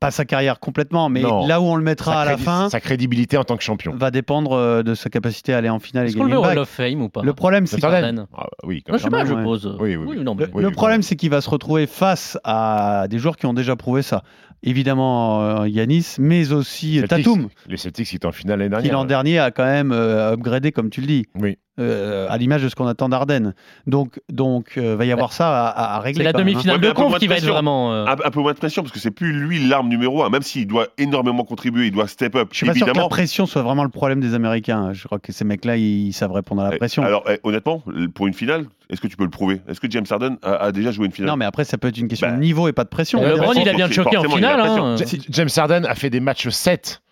pas sa carrière complètement, mais Non. là où on le mettra à la fin sa crédibilité en tant que champion. va dépendre euh, de sa capacité à aller en finale et Est-ce qu'on le gagner met au une Hall of Fame ou pas? Le problème, c'est. Ah, oui, quand Non, je sais même. pas, je ouais. pose. Oui, oui, oui. non, mais- Oui, le oui, problème, oui. c'est qu'il va se retrouver face à des joueurs qui ont déjà prouvé ça. Évidemment, euh, Yanis, mais aussi Celtics, Tatum, Les Celtics qui étaient en finale l'année qui dernière. l'an dernier a quand même euh, upgradé, comme tu le dis, Oui. Euh, à l'image de ce qu'on attend d'Arden. Donc, donc, euh, va y avoir ça à, régler. C'est la hein. demi-finale Ouais, de conf qui va être vraiment. euh, Un, un peu moins de pression parce que c'est plus lui l'arme numéro un. Même s'il doit énormément contribuer, il doit step up. Je suis pas sûr que la pression soit vraiment le problème des Américains. Je crois que ces mecs-là, ils savent répondre à la Eh, pression. Alors, eh, honnêtement, pour une finale, est-ce que tu peux le prouver? Est-ce que James Harden a, a déjà joué une finale? Non, mais après, ça peut être une question Bah, de niveau et pas de pression. Le LeBron, forcément, il a bien choqué en finale. hein. Ja- James Harden a fait des matchs 7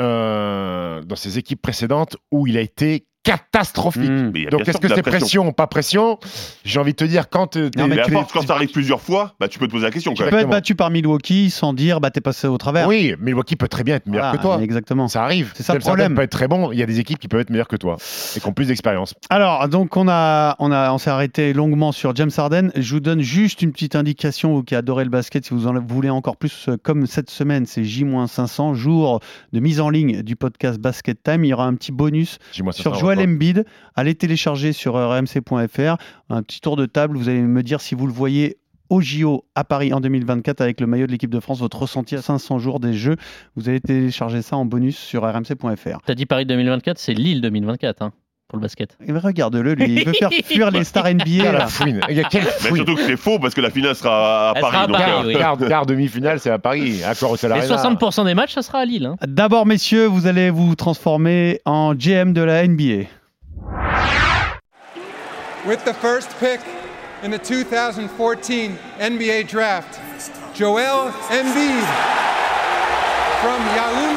euh, dans ses équipes précédentes où il a été catastrophique. Mm. A Donc est-ce que c'est pression ou pas pression? J'ai envie de te dire quand euh, tu- force, quand ça arrive plusieurs fois, bah, tu peux te poser la question. Tu Quand peux être battu par Milwaukee sans dire bah t'es passé au travers. Oui, Milwaukee peut très bien être meilleur Voilà, que toi. Exactement. Ça arrive. C'est ça le problème. peut être très bon. Il y a des équipes qui peuvent être meilleures que toi et qui ont plus d'expérience. Alors, donc on a, on a, on s'est arrêté longuement sur James Harden. Je vous donne juste une petite indication vous qui adorez le basket, si vous en voulez encore plus, euh, comme cette semaine, c'est J-500 jours de mise en ligne du podcast Basket Time. Il y aura un petit bonus sur ça, Antoine. Embiid. Allez télécharger sur rmc.fr. Un petit tour de table. Vous allez me dire si vous le voyez au JO à Paris en 2024 avec le maillot de l'équipe de France, votre ressenti à 500 jours des Jeux. Vous allez télécharger ça en bonus sur rmc.fr. T'as dit Paris 2024, c'est Lille 2024 hein, pour le basket. Et Regarde-le, lui, il veut faire (laughs) fuir les stars NBA. La là. fouine. Il y a quelle Mais fouine surtout que c'est faux parce que la finale sera à Elle Paris. sera à donc, Paris, euh, oui. Quart, quart demi-finale, c'est à Paris. Accord au Et salarié. 60% des matchs, ça sera à Lille. hein. D'abord, messieurs, vous allez vous transformer en GM de la NBA. With the first pick in the 2014 NBA Draft, Joel Embiid from Yaoundé.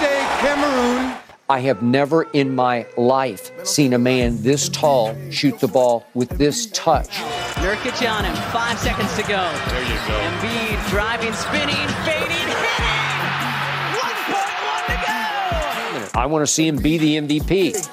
I have never in my life seen a man this tall shoot the ball with this touch. Nurkic on him. Five seconds to go. There you go. Embiid driving, spinning, fading, hitting. 1.1 to go. I want to see him be the MVP.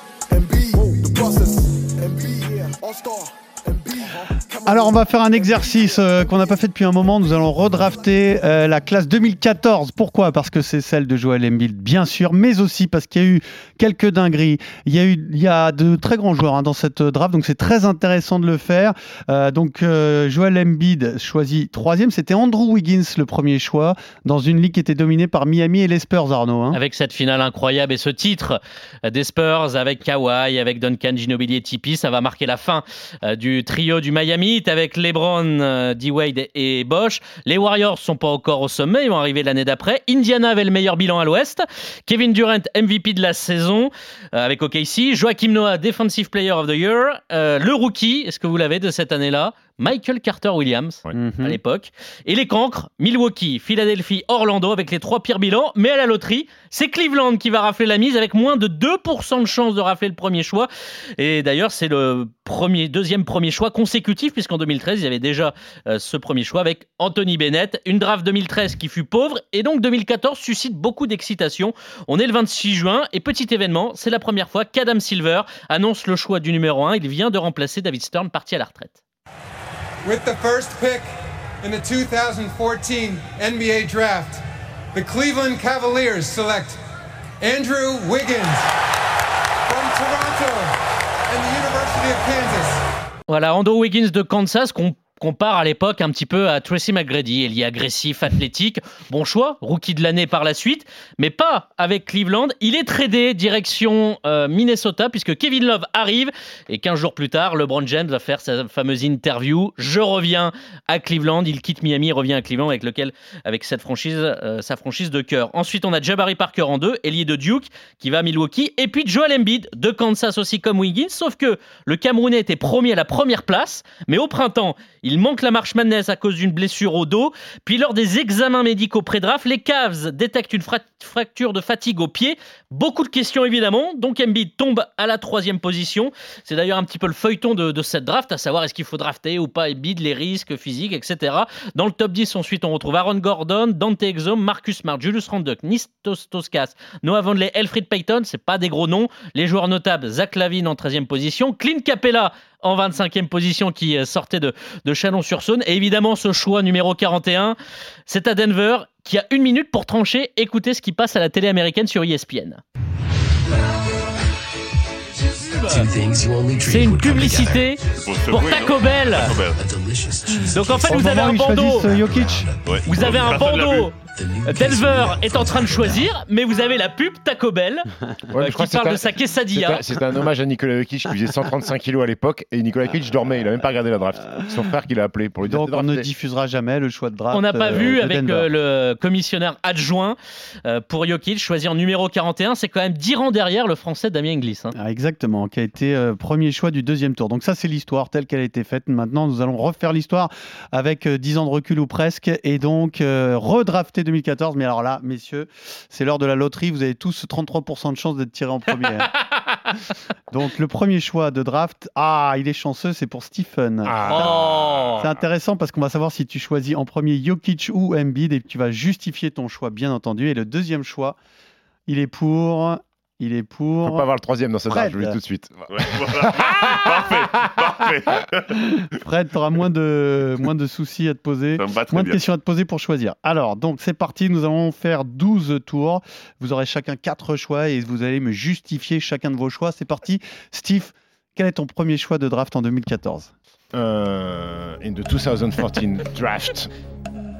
Alors, on va faire un exercice euh, qu'on n'a pas fait depuis un moment. Nous allons redrafter euh, la classe 2014. Pourquoi? Parce que c'est celle de Joel Embiid, bien sûr, mais aussi parce qu'il y a eu quelques dingueries. Il y a, eu, il y a de très grands joueurs hein, dans cette draft, donc c'est très intéressant de le faire. Euh, donc, Joel Embiid choisi troisième. C'était Andrew Wiggins, le premier choix, dans une ligue qui était dominée par Miami et les Spurs, Arnaud. hein. Avec cette finale incroyable et ce titre des Spurs avec Kawhi, avec Duncan, Ginobili et Tipeee, ça va marquer la fin du trio du Miami Avec LeBron, euh, D-Wade et Bosch. Les Warriors sont pas encore au sommet, ils vont arriver l'année d'après. Indiana avait le meilleur bilan à l'Ouest. Kevin Durant, MVP de la saison euh, avec OKC. Joachim Noah, Defensive Player of the Year. Euh, le rookie, est-ce que vous l'avez de cette année-là? Michael Carter Williams à l'époque. Et les cancres, Milwaukee, Philadelphie, Orlando avec les trois pires bilans. Mais à la loterie, c'est Cleveland qui va rafler la mise avec moins de 2% de chance de rafler le premier choix. Et d'ailleurs, c'est le premier, deuxième premier choix consécutif puisqu'en 2013, il y avait déjà euh, ce premier choix avec Anthony Bennett. Une draft 2013 qui fut pauvre et donc 2014 suscite beaucoup d'excitation. On est le 26 juin et petit événement, c'est la première fois qu'Adam Silver annonce le choix du numéro 1. Il vient de remplacer David Stern parti à la retraite. With the first pick in the 2014 NBA Draft, the Cleveland Cavaliers select Andrew Wiggins from Toronto and the University of Kansas. Voilà, Andrew Wiggins de Kansas qu'on compare à l'époque un petit peu à Tracy McGrady. Il est agressif, athlétique. Bon choix, rookie de l'année par la suite, mais pas avec Cleveland. Il est tradé direction euh, Minnesota puisque Kevin Love arrive et 15 jours plus tard, LeBron James va faire sa fameuse interview. Je reviens à Cleveland. Il quitte Miami, revient à Cleveland avec lequel, franchise, euh, sa franchise de cœur. Ensuite, on a Jabari Parker en deux, ailier de Duke qui va à Milwaukee, et puis Joel Embiid de Kansas aussi comme Wiggins. Sauf que le Camerounais était premier à la première place, mais au printemps, il manque la marche madness à cause d'une blessure au dos. Puis lors des examens médicaux pré-draft, les Cavs détectent une fra- fracture de fatigue au pied. Beaucoup de questions évidemment. Donc Embiid tombe à la troisième position. C'est d'ailleurs un petit peu le feuilleton de, de cette draft, à savoir est-ce qu'il faut drafter ou pas Embiid, les risques physiques, etc. Dans le top 10, ensuite, on retrouve Aaron Gordon, Dante Exum, Marcus Smart, Julius Randle, Nistos Toskas, Noah Vonleh, Elfrid Payton. C'est pas des gros noms. Les joueurs notables, Zach Lavine en 13e position, Clint Capella en 25e position qui euh, sortait de, de Chalon-sur-Saône. Et évidemment, ce choix numéro 41, c'est à Denver qui a une minute pour trancher. Écoutez ce qui passe à la télé américaine sur ESPN. C'est une publicité pour Taco Bell. Donc en fait, vous avez un bandeau. euh. Vous avez un bandeau. Denver est en train de choisir, mais vous avez la pub Taco Bell (laughs) Ouais, euh, qui parle c'est de un- sa quesadilla. C'est un, hommage à Nikola Jokic qui faisait 135 kilos à l'époque et Nikola Jokic dormait, il a même pas regardé la draft. Son frère qui l'a appelé pour lui dire Donc on ne diffusera jamais le choix de draft. On n'a pas euh, vu avec euh, le commissionnaire adjoint euh, pour Jokic choisir en numéro 41. C'est quand même 10 rangs derrière le français Damien Inglis. hein. Ah, exactement, qui a été euh, premier choix du deuxième tour. Donc ça, c'est l'histoire telle qu'elle a été faite. Maintenant, nous allons refaire l'histoire avec euh, 10 ans de recul ou presque, et donc euh, redrafter 2014. Mais alors là, messieurs, c'est l'heure de la loterie. Vous avez tous 33% de chance d'être tirés en premier. hein. (laughs) donc le premier choix de draft, ah, il est chanceux, c'est pour Stephen. Oh C'est intéressant parce qu'on va savoir si tu choisis en premier Jokic ou Embiid et tu vas justifier ton choix, bien entendu. Et le deuxième choix, il est pour... Il est pour... Faut pas avoir le troisième dans cette draft, je vous le dis Fred. tout de suite. Ouais, voilà. (laughs) parfait, parfait. (laughs) Fred, tu auras moins de, moins de soucis à te poser, moins de bien. questions à te poser pour choisir. Alors, donc c'est parti, nous allons faire 12 tours. Vous aurez chacun 4 choix et vous allez me justifier chacun de vos choix. C'est parti. Steve, quel est ton premier choix de draft en 2014 Euh, in the 2014 draft,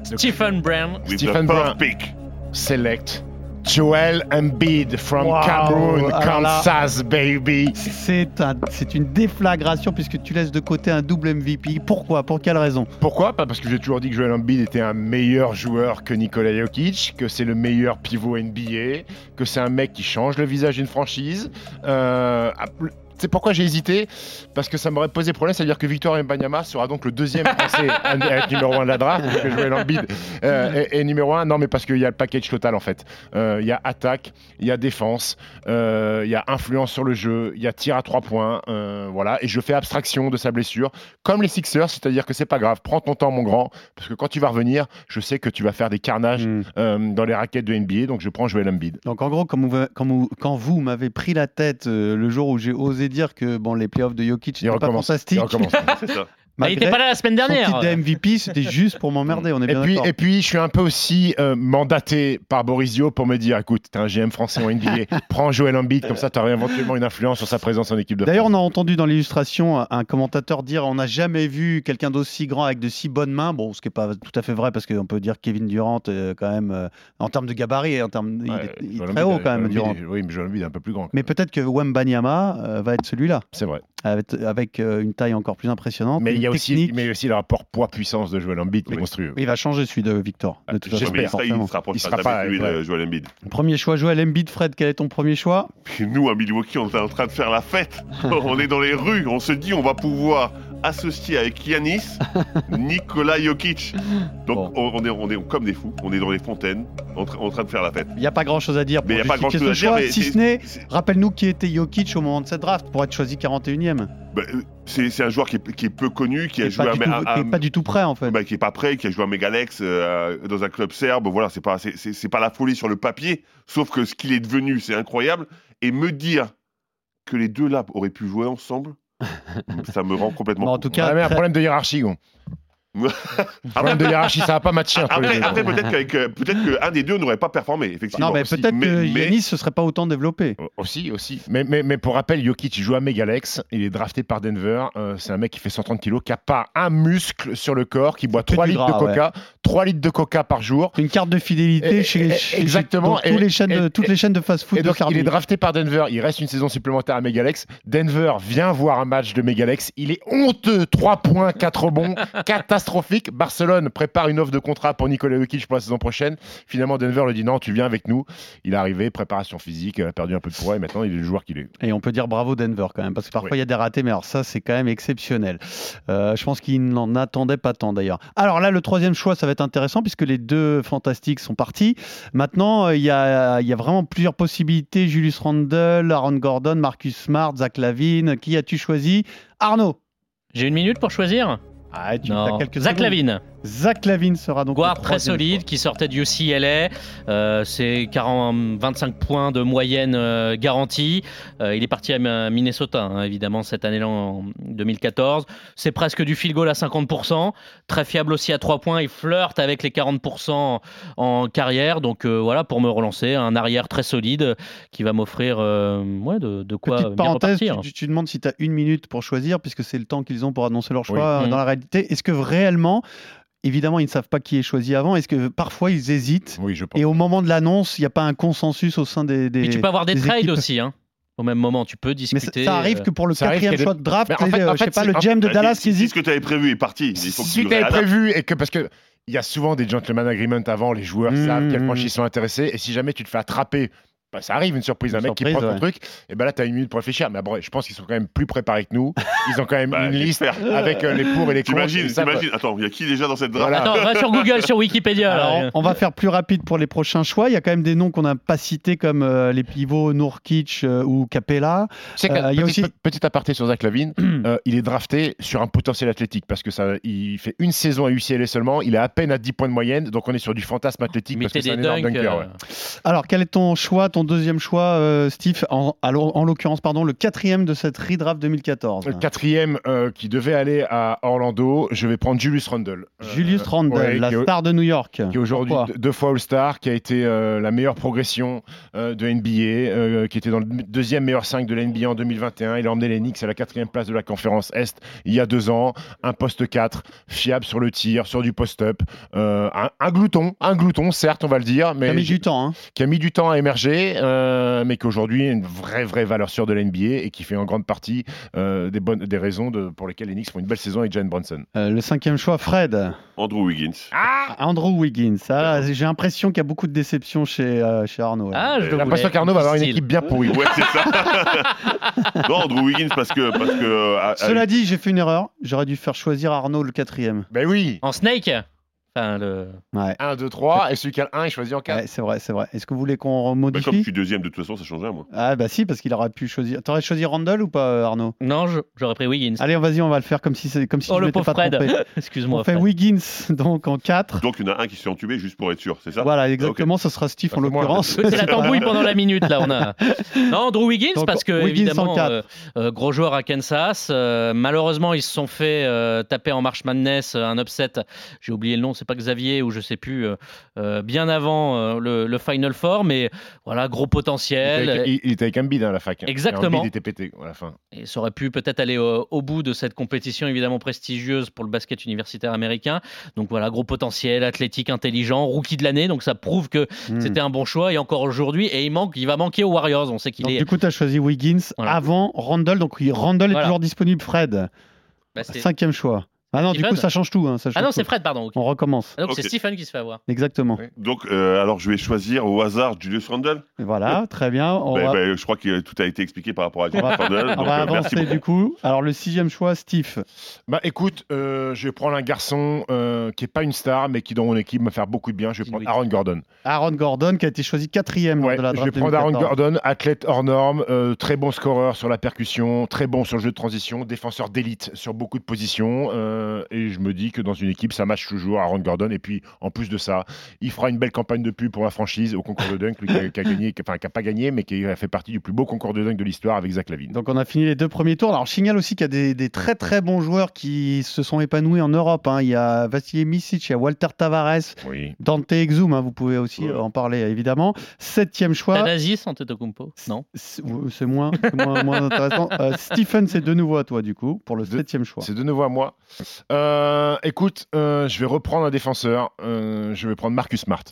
Stephen Brown. Stephen Brown. pick. select Joel Embiid from Wow. Cameroon, là- Kansas, baby. C'est un- c'est une déflagration puisque tu laisses de côté un double MVP. Pourquoi? Pour quelle raison? Pourquoi? Pas parce que j'ai toujours dit que Joel Embiid était un meilleur joueur que Nikola Jokic, que c'est le meilleur pivot NBA, que c'est un mec qui change le visage d'une franchise. Euh, ah, c'est pourquoi j'ai hésité Parce que ça m'aurait posé problème, c'est-à-dire que Victor Mbanyama sera donc le deuxième français (laughs) être numéro 1 de la draft, parce que Joel Embiid euh, est, est numéro 1. Non, mais parce qu'il y a le package total en fait. Euh, Il y a attaque, il y a défense, euh, il y a influence sur le jeu, il y a tir à trois points, euh, voilà. Et je fais abstraction de sa blessure, comme les Sixers, c'est-à-dire que c'est pas grave, prends ton temps, mon grand, parce que quand tu vas revenir, je sais que tu vas faire des carnages Hmm. euh, dans les raquettes de NBA, donc je prends Joel Embiid. Donc en gros, vous- vous- quand vous m'avez pris la tête euh, le jour où j'ai osé dire que bon, les playoffs de Jokic Il n'étaient pas fantastiques, (laughs) (laughs) Il était pas là la semaine dernière. Son titre de MVP, c'était juste pour m'emmerder, on est Et bien puis, et puis, je suis un peu aussi euh, mandaté par Borisio pour me dire écoute, t'es un GM français en NBA, (laughs) prends Joel Embiid, comme ça, t'auras éventuellement une influence sur sa présence en équipe de D'ailleurs, on a entendu dans l'illustration un- commentateur dire on n'a jamais vu quelqu'un d'aussi grand avec de si bonnes mains. Bon, ce qui n'est pas tout à fait vrai parce qu'on peut dire que Kevin Durant, euh, quand même, euh, en termes de gabarit, en termes, il est- il est, Joel très haut quand même, Durant. est- Oui, mais Joel Embiid est un peu plus grand. Mais peut-être que Wembanyama euh, va être celui-là. C'est vrai. Avec, avec, euh, une taille encore plus impressionnante. Mais il y a aussi, mais aussi le rapport poids-puissance de Joel Embiid qui est monstrueux. Il va changer celui de Victor. De toute façon, Mais il sera- se pas- celui ouais. de Joel Embiid. Premier choix, Joel Embiid. Fred, quel est ton premier choix? Puis nous, à Milwaukee, on est en train de faire la fête. (laughs) on est dans les rues. On se dit, on va pouvoir associer avec Yanis, (laughs) Nikola Jokic. Donc on, on est, on est comme des fous. On est dans les fontaines, en, tra- en train de faire la fête. Il n'y a pas grand chose à dire pour Mais il y a pas grand-chose ce à dire, mais si ce n'est, rappelle-nous qui était Jokic au moment de cette draft pour être choisi 41e. Bah, euh, c'est un joueur qui est, qui est peu connu, qui a Qui joué à, tout- à- qui est pas du tout prêt en fait. bah, qui est pas prêt, qui a joué à Megalex euh, dans un club serbe. Voilà, c'est pas, c'est pas la folie sur le papier. Sauf que ce qu'il est devenu, c'est incroyable. Et me dire que les deux là auraient pu jouer ensemble, ça me rend complètement. en tout Ouais, mais un problème de hiérarchie, Gon. (laughs) problème de hiérarchie, ça va pas matcher entre les Après, deux. après, peut-être qu'avec, euh, peut-être qu'un des deux n'aurait pas performé, effectivement. Non, mais peut-être que mais- Yanis se serait pas autant développé. Aussi, aussi. Mais, mais, mais pour rappel, Jokic, il joue à Megalex. Il est drafté par Denver. Euh, c'est un mec qui fait 130 kilos, qui a pas un muscle sur le corps, qui boit que 3 du litres gras, de coca, 3 litres de coca par jour. Une carte de fidélité Et- chez, et- chez- exactement. Et- les chaînes toutes les chaînes de fast-food il est drafté par Denver. Il reste une saison supplémentaire à Megalex. Denver vient voir un match de Megalex. Il est honteux. 3 points, 4 rebonds. catastrophique. (laughs) Barcelone prépare une offre de contrat pour Nikola Jokic pour la saison prochaine. Finalement, Denver lui dit non, tu viens avec nous. Il est arrivé, préparation physique, il a perdu un peu de poids et maintenant il est le joueur qu'il est. Et on peut dire bravo Denver quand même, parce que parfois il y a des ratés, mais alors ça c'est quand même exceptionnel. Euh, je pense qu'il n'en attendait pas tant d'ailleurs. Alors là, le troisième choix, ça va être intéressant puisque les deux fantastiques sont partis. Maintenant, euh, il y a, il y a vraiment plusieurs possibilités. Julius Randle, Aaron Gordon, Marcus Smart, Zach Lavine. Qui as-tu choisi? Arnaud J'ai une minute pour choisir? Ah, tu Non. as quelques Zach. Lavine. Zach Lavine sera donc Guard très solide qui sortait du UCLA. Euh, c'est 40, 25 points de moyenne euh, garantie. Euh, il est parti à Minnesota, hein, évidemment, cette année-là en 2014. C'est presque du field goal à 50%. Très fiable aussi à 3 points. Il flirte avec les 40% en carrière. Donc voilà, pour me relancer, un arrière très solide qui va m'offrir ouais, de, de quoi Petite bien parenthèse, repartir. tu, tu demandes si tu as une minute pour choisir, puisque c'est le temps qu'ils ont pour annoncer leur choix Oui. euh, dans Mhm. la réalité. Est-ce que réellement, évidemment, ils ne savent pas qui est choisi avant, est-ce que parfois ils hésitent Oui, je pense. Et au moment de l'annonce, il n'y a pas un consensus au sein des. des Mais tu peux avoir des, trades équipes aussi. Hein. Au même moment, tu peux Mais discuter. ça, ça arrive euh, que pour le ça arrive quatrième qu'il choix de draft, Mais en fait- les- euh, en je sais pas, le GM de Dallas qui ce que tu avais prévu est parti. Il faut que si tu avais prévu et que parce que il y a souvent des gentleman agreements avant, les joueurs Mmh, savent quelles mmh. franchises sont intéressés et si jamais tu te fais attraper bah, ça arrive une surprise, Une un mec qui prend ton ouais. truc, et ben là tu as une minute pour réfléchir. Mais bon, je pense qu'ils sont quand même plus préparés que nous. Ils ont quand même (laughs) Bah, une liste avec euh, les pour et les contre. T'imagines, t'imagines. Attends, il y a qui déjà dans cette draft Voilà. Attends, va sur Google, sur Wikipédia. on va faire plus rapide pour les prochains choix. Il y a quand même des noms qu'on n'a pas cités comme euh, les pivots Nourkic euh, ou Capella. Euh, il y a petit, aussi- petit aparté sur Zach Lavine, (clears throat) euh, il est drafté sur un potentiel athlétique parce que ça, il fait une saison à UCLA seulement, il est à peine à 10 points de moyenne, donc on est sur du fantasme athlétique parce Mettez que c'est un des énorme dunker. euh, ouais. Alors, quel est ton choix, ton deuxième choix, euh, Steve En, alors, en l'occurrence, pardon, le quatrième de cette redraft 2014. Le quatrième euh, qui devait aller à Orlando, je vais prendre Julius Randle. Euh, Julius Randle, ouais, la qui star de New York. qui est aujourd'hui deux, fois All-Star, qui a été la meilleure progression de NBA, qui était dans le deuxième meilleur 5 de la NBA en 2021. Il a emmené les Knicks à la quatrième place de la conférence Est il y a deux ans. Un poste 4, fiable sur le tir, sur du post-up. Un, un glouton, un glouton, certes, on va le dire, mais Ça a mis du temps. hein. qui a mis du temps à émerger, euh, mais qui aujourd'hui est une vraie, vraie valeur sûre de la NBA et qui fait en grande partie euh, des, bonnes, des raisons de- pour lesquelles les Knicks font une belle saison avec Jalen Brunson. Euh, le cinquième choix, Fred. Andrew Wiggins. Andrew Wiggins. Ah, J'ai l'impression qu'il y a beaucoup de déceptions chez, euh, chez Arnaud. Ah, J'ai l'impression qu'Arnaud va avoir une équipe bien pourrie. Ouais, c'est ça. (laughs) non, Andrew Wiggins parce que. Parce que euh, à- Cela dit, j'ai fait une erreur. J'aurais dû faire choisir Arnaud le quatrième. Ben oui En Snake? Enfin, le... Ouais. 1, 2, 3, et celui qui a le 1, il choisit en 4. Ouais, c'est vrai, c'est vrai. Est-ce que vous voulez qu'on Bah, comme je modifie suis deuxième, de toute façon, ça change rien, moi. Ah bah si, parce qu'il aurait pu choisir. T'aurais choisi Randall ou pas, Arnaud? Non, je- j'aurais pris Wiggins. Allez, vas-y, on va le faire comme si c'est comme si oh, le pauvre pas Fred. trompé. (laughs) Excuse-moi. On fait Fred. Wiggins donc en 4. Donc, il y en a un qui se fait entuber juste pour être sûr, c'est ça? Voilà, exactement, ce sera Steve en l'occurrence. C'est la tambouille pendant la minute là. On a. (laughs) Non, Drew Wiggins Donc, parce que Wiggins en évidemment euh, euh, gros joueur à Kansas. Euh, malheureusement, ils se sont fait euh, taper en March Madness euh, un upset. J'ai oublié le nom, c'est pas Xavier ou je sais plus. euh, euh, bien avant euh, le, le Final Four, mais voilà gros Il était potentiel. avec- il, il était avec Embiid hein, à la fac. hein. Exactement. Embiid était pété à la fin. Et ça aurait pu peut-être aller au, au bout de cette compétition évidemment prestigieuse pour le basket universitaire américain. Donc voilà, gros potentiel, athlétique, intelligent, rookie de l'année. Donc ça prouve que Hmm. c'était un bon choix. Et encore aujourd'hui, et il manque, il va manquer aux Warriors. On sait qu'il est. du coup, tu as choisi Wiggins Voilà. avant Randall. Donc, oui, Randall est Voilà. toujours disponible. Fred, Bah, cinquième choix. Ah non, du Stephen coup, ça change tout. hein, ça Ah non, c'est Fred, pardon. On recommence. Ah, donc c'est Stephen qui se fait avoir. Exactement. Oui. Donc, euh, alors, je vais choisir au hasard Julius Randle. Voilà, très bien. On Bah, va, bah, je crois que tout a été expliqué par rapport à on Julius va- Randle. (laughs) on donc, va euh, merci avancer du coup. Alors, le sixième choix, Steve. Bah écoute, euh, je vais prendre un garçon euh, qui est pas une star, mais qui dans mon équipe me faire beaucoup de bien. Je vais prendre. Aaron Gordon. Aaron Gordon, qui a été choisi quatrième Ouais, de la je draft vais prendre Aaron 2014. Gordon, athlète hors norme, euh, très bon scoreur sur la percussion, très bon sur le jeu de transition, défenseur d'élite sur beaucoup de positions. Euh, et je me dis que dans une équipe, ça match toujours Aaron Gordon. Et puis en plus de ça, il fera une belle campagne de pub pour la franchise au concours de dunk, lui qui a, qui a gagné, qui- enfin qui a pas gagné, mais qui a fait partie du plus beau concours de dunk de l'histoire avec Zach Lavine. Donc on a fini les deux premiers tours. Alors je signale aussi qu'il y a des, des très très bons joueurs qui se sont épanouis en Europe. hein. Il y a Vassili Misic, il y a Walter Tavares, Oui. Dante Exum, hein, vous pouvez aussi Ouais. euh, en parler évidemment. Septième choix. Thanasis Antetokounmpo Non? C'est moins, c'est moins, moins intéressant. Euh, Stephen, c'est de nouveau à toi du coup pour le De- septième choix. C'est de nouveau à moi. Euh, écoute, euh, je vais reprendre un défenseur. Euh, je vais prendre Marcus Smart.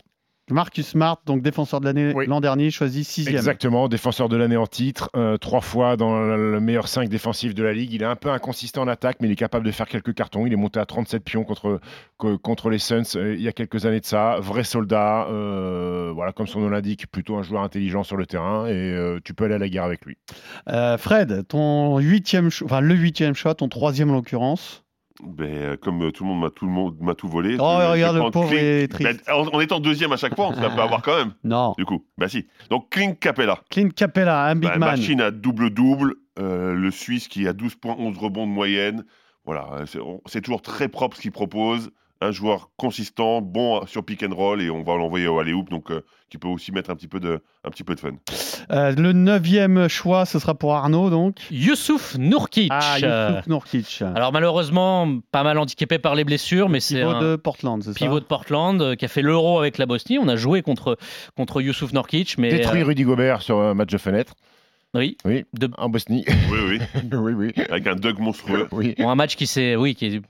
Marcus Smart, donc défenseur de l'année Oui. l'an dernier, choisi sixième. Exactement, défenseur de l'année en titre, euh, trois fois dans le le meilleur 5 défensif de la ligue. Il est un peu inconsistant en attaque, mais il est capable de faire quelques cartons. Il est monté à 37 pions contre, co- contre les Suns euh, il y a quelques années de ça. Vrai soldat, euh, voilà, comme son nom l'indique, plutôt un joueur intelligent sur le terrain et euh, tu peux aller à la guerre avec lui. Euh, Fred, ton huitième, enfin le huitième choix, ton troisième en l'occurrence. Ben, euh, comme euh, tout le monde m'a tout le monde m'a tout volé. Oh, je- je le pauvre, il est triste. Ben, en, en étant deuxième à chaque fois, ça peut avoir quand même. (laughs) Non. Du coup, bah si. Donc Clint Capella, Clint Capella, un big Bah, man. machine à double double, le Suisse qui a 12 points, 11 rebonds de moyenne. Voilà, euh, c'est on- c'est toujours très propre ce qu'il propose. Un joueur consistant, bon sur pick and roll et on va l'envoyer au alley hoop, donc euh, qui peut aussi mettre un petit peu de, un petit peu de fun. Euh, le neuvième choix, ce sera pour Arnaud donc. Youssouf Nourkic. Ah, Youssouf Nourkic. Alors malheureusement, pas mal handicapé par les blessures, mais c'est Pivot un de Portland, c'est ça pivot de Portland euh, qui a fait l'euro avec la Bosnie. On a joué contre, contre Youssouf Nourkic, mais Détruit euh, Rudy Gobert sur un match de fenêtre. oui, Oui, de- en Bosnie. Oui, oui, (laughs) oui, oui. avec un Doug monstrueux. oui. Bon, un match qui s'est, oui, qui est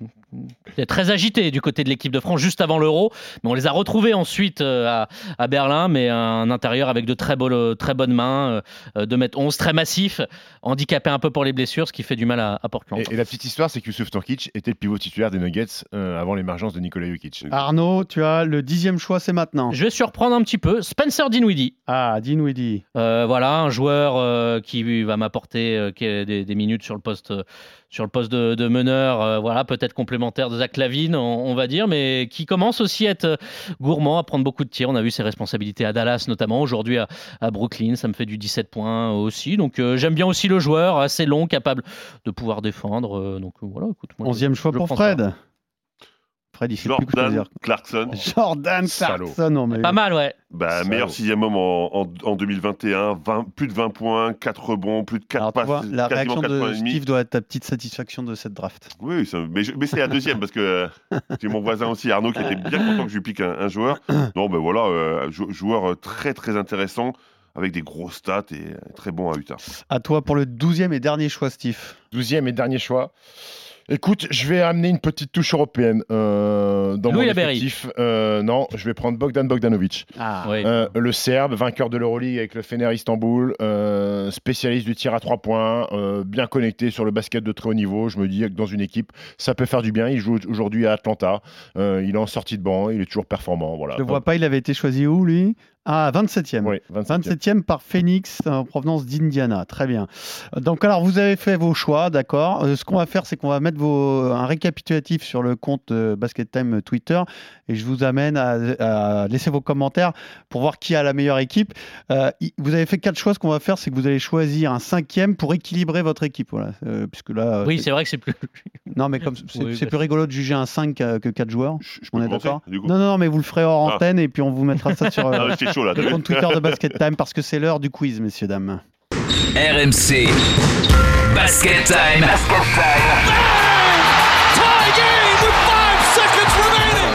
très agité du côté de l'équipe de France juste avant l'Euro. Mais on les a retrouvés ensuite euh, à, à Berlin, mais un intérieur avec de très, beaux- très bonnes mains, euh, 2m11, très massif, handicapé un peu pour les blessures, ce qui fait du mal à, à Portland. Et, et la petite histoire, c'est que Yusuf Nurkic était le pivot titulaire des Nuggets euh, avant l'émergence de Nikola Jokic. Arnaud, tu as le dixième choix, c'est maintenant. Je vais surprendre un petit peu Spencer Dinwiddie. Ah, Dinwiddie. Euh, voilà, un joueur euh, qui va m'apporter euh, des, des minutes sur le poste, euh, sur le poste de, de meneur, euh, voilà, peut-être complémentaire de Zach Lavine, on, on va dire, mais qui commence aussi à être euh, gourmand, à prendre beaucoup de tirs. On a vu ses responsabilités à Dallas notamment, aujourd'hui à, à Brooklyn, ça me fait du 17 points aussi. Donc euh, j'aime bien aussi le joueur, assez long, capable de pouvoir défendre. euh, donc voilà, écoute. moi, je- Onzième choix je pour ça. Fred. Fred, il sait plus quoi Jordan dire. Clarkson, Jordan Salaud. Clarkson, non mais. Pas mal, ouais. bah, meilleur sixième homme en, en, en 2021, 20 plus de 20 points, 4 rebonds, plus de 4 Alors, tu passes, vois, la réaction 4 points de. Steve doit être ta petite satisfaction de cette draft. Oui, ça- mais, c'est la deuxième parce que euh, j'ai mon voisin aussi, Arnaud, qui était bien content que je lui pique un, un joueur. Non, ben voilà, euh, jou- joueur euh, très très intéressant avec des grosses stats et euh, très bon à Utah. À toi pour le douzième et dernier choix, Steve. Douzième et dernier choix. Écoute, je vais amener une petite touche européenne euh, dans Louis mon effectif. Euh, non, je vais prendre Bogdan Bogdanovic. Ah, Oui. Euh, le Serbe, vainqueur de l'Euroleague avec le Fener Istanbul, euh, spécialiste du tir à trois points, euh, bien connecté sur le basket de très haut niveau. Je me dis que dans une équipe, ça peut faire du bien. Il joue aujourd'hui à Atlanta. Euh, il est en sortie de banc, il est toujours performant. Voilà. Je le vois pas, il avait été choisi où lui? Ah, 27e. Oui, 27e. 27e par Phoenix en provenance d'Indiana. Très bien. Donc, alors, vous avez fait vos choix, d'accord. Euh, ce qu'on va faire, c'est qu'on va mettre vos, un récapitulatif sur le compte euh, Basket Time Twitter et je vous amène à, à laisser vos commentaires pour voir qui a la meilleure équipe. Euh, vous avez fait quatre choix. Ce qu'on va faire, c'est que vous allez choisir un cinquième pour équilibrer votre équipe. Voilà. Euh, puisque là, euh, Oui, c'est vrai que c'est plus. Non, mais comme (laughs) c'est Oui, bah, plus rigolo de juger un 5 que que 4 joueurs. on est d'accord Non, non, non, mais vous le ferez hors Ah. antenne et puis on vous mettra ça sur (laughs) euh, Ah, chaud, là, le compte Twitter de Basket Time parce que c'est l'heure du quiz, messieurs, dames. RMC. Basket time.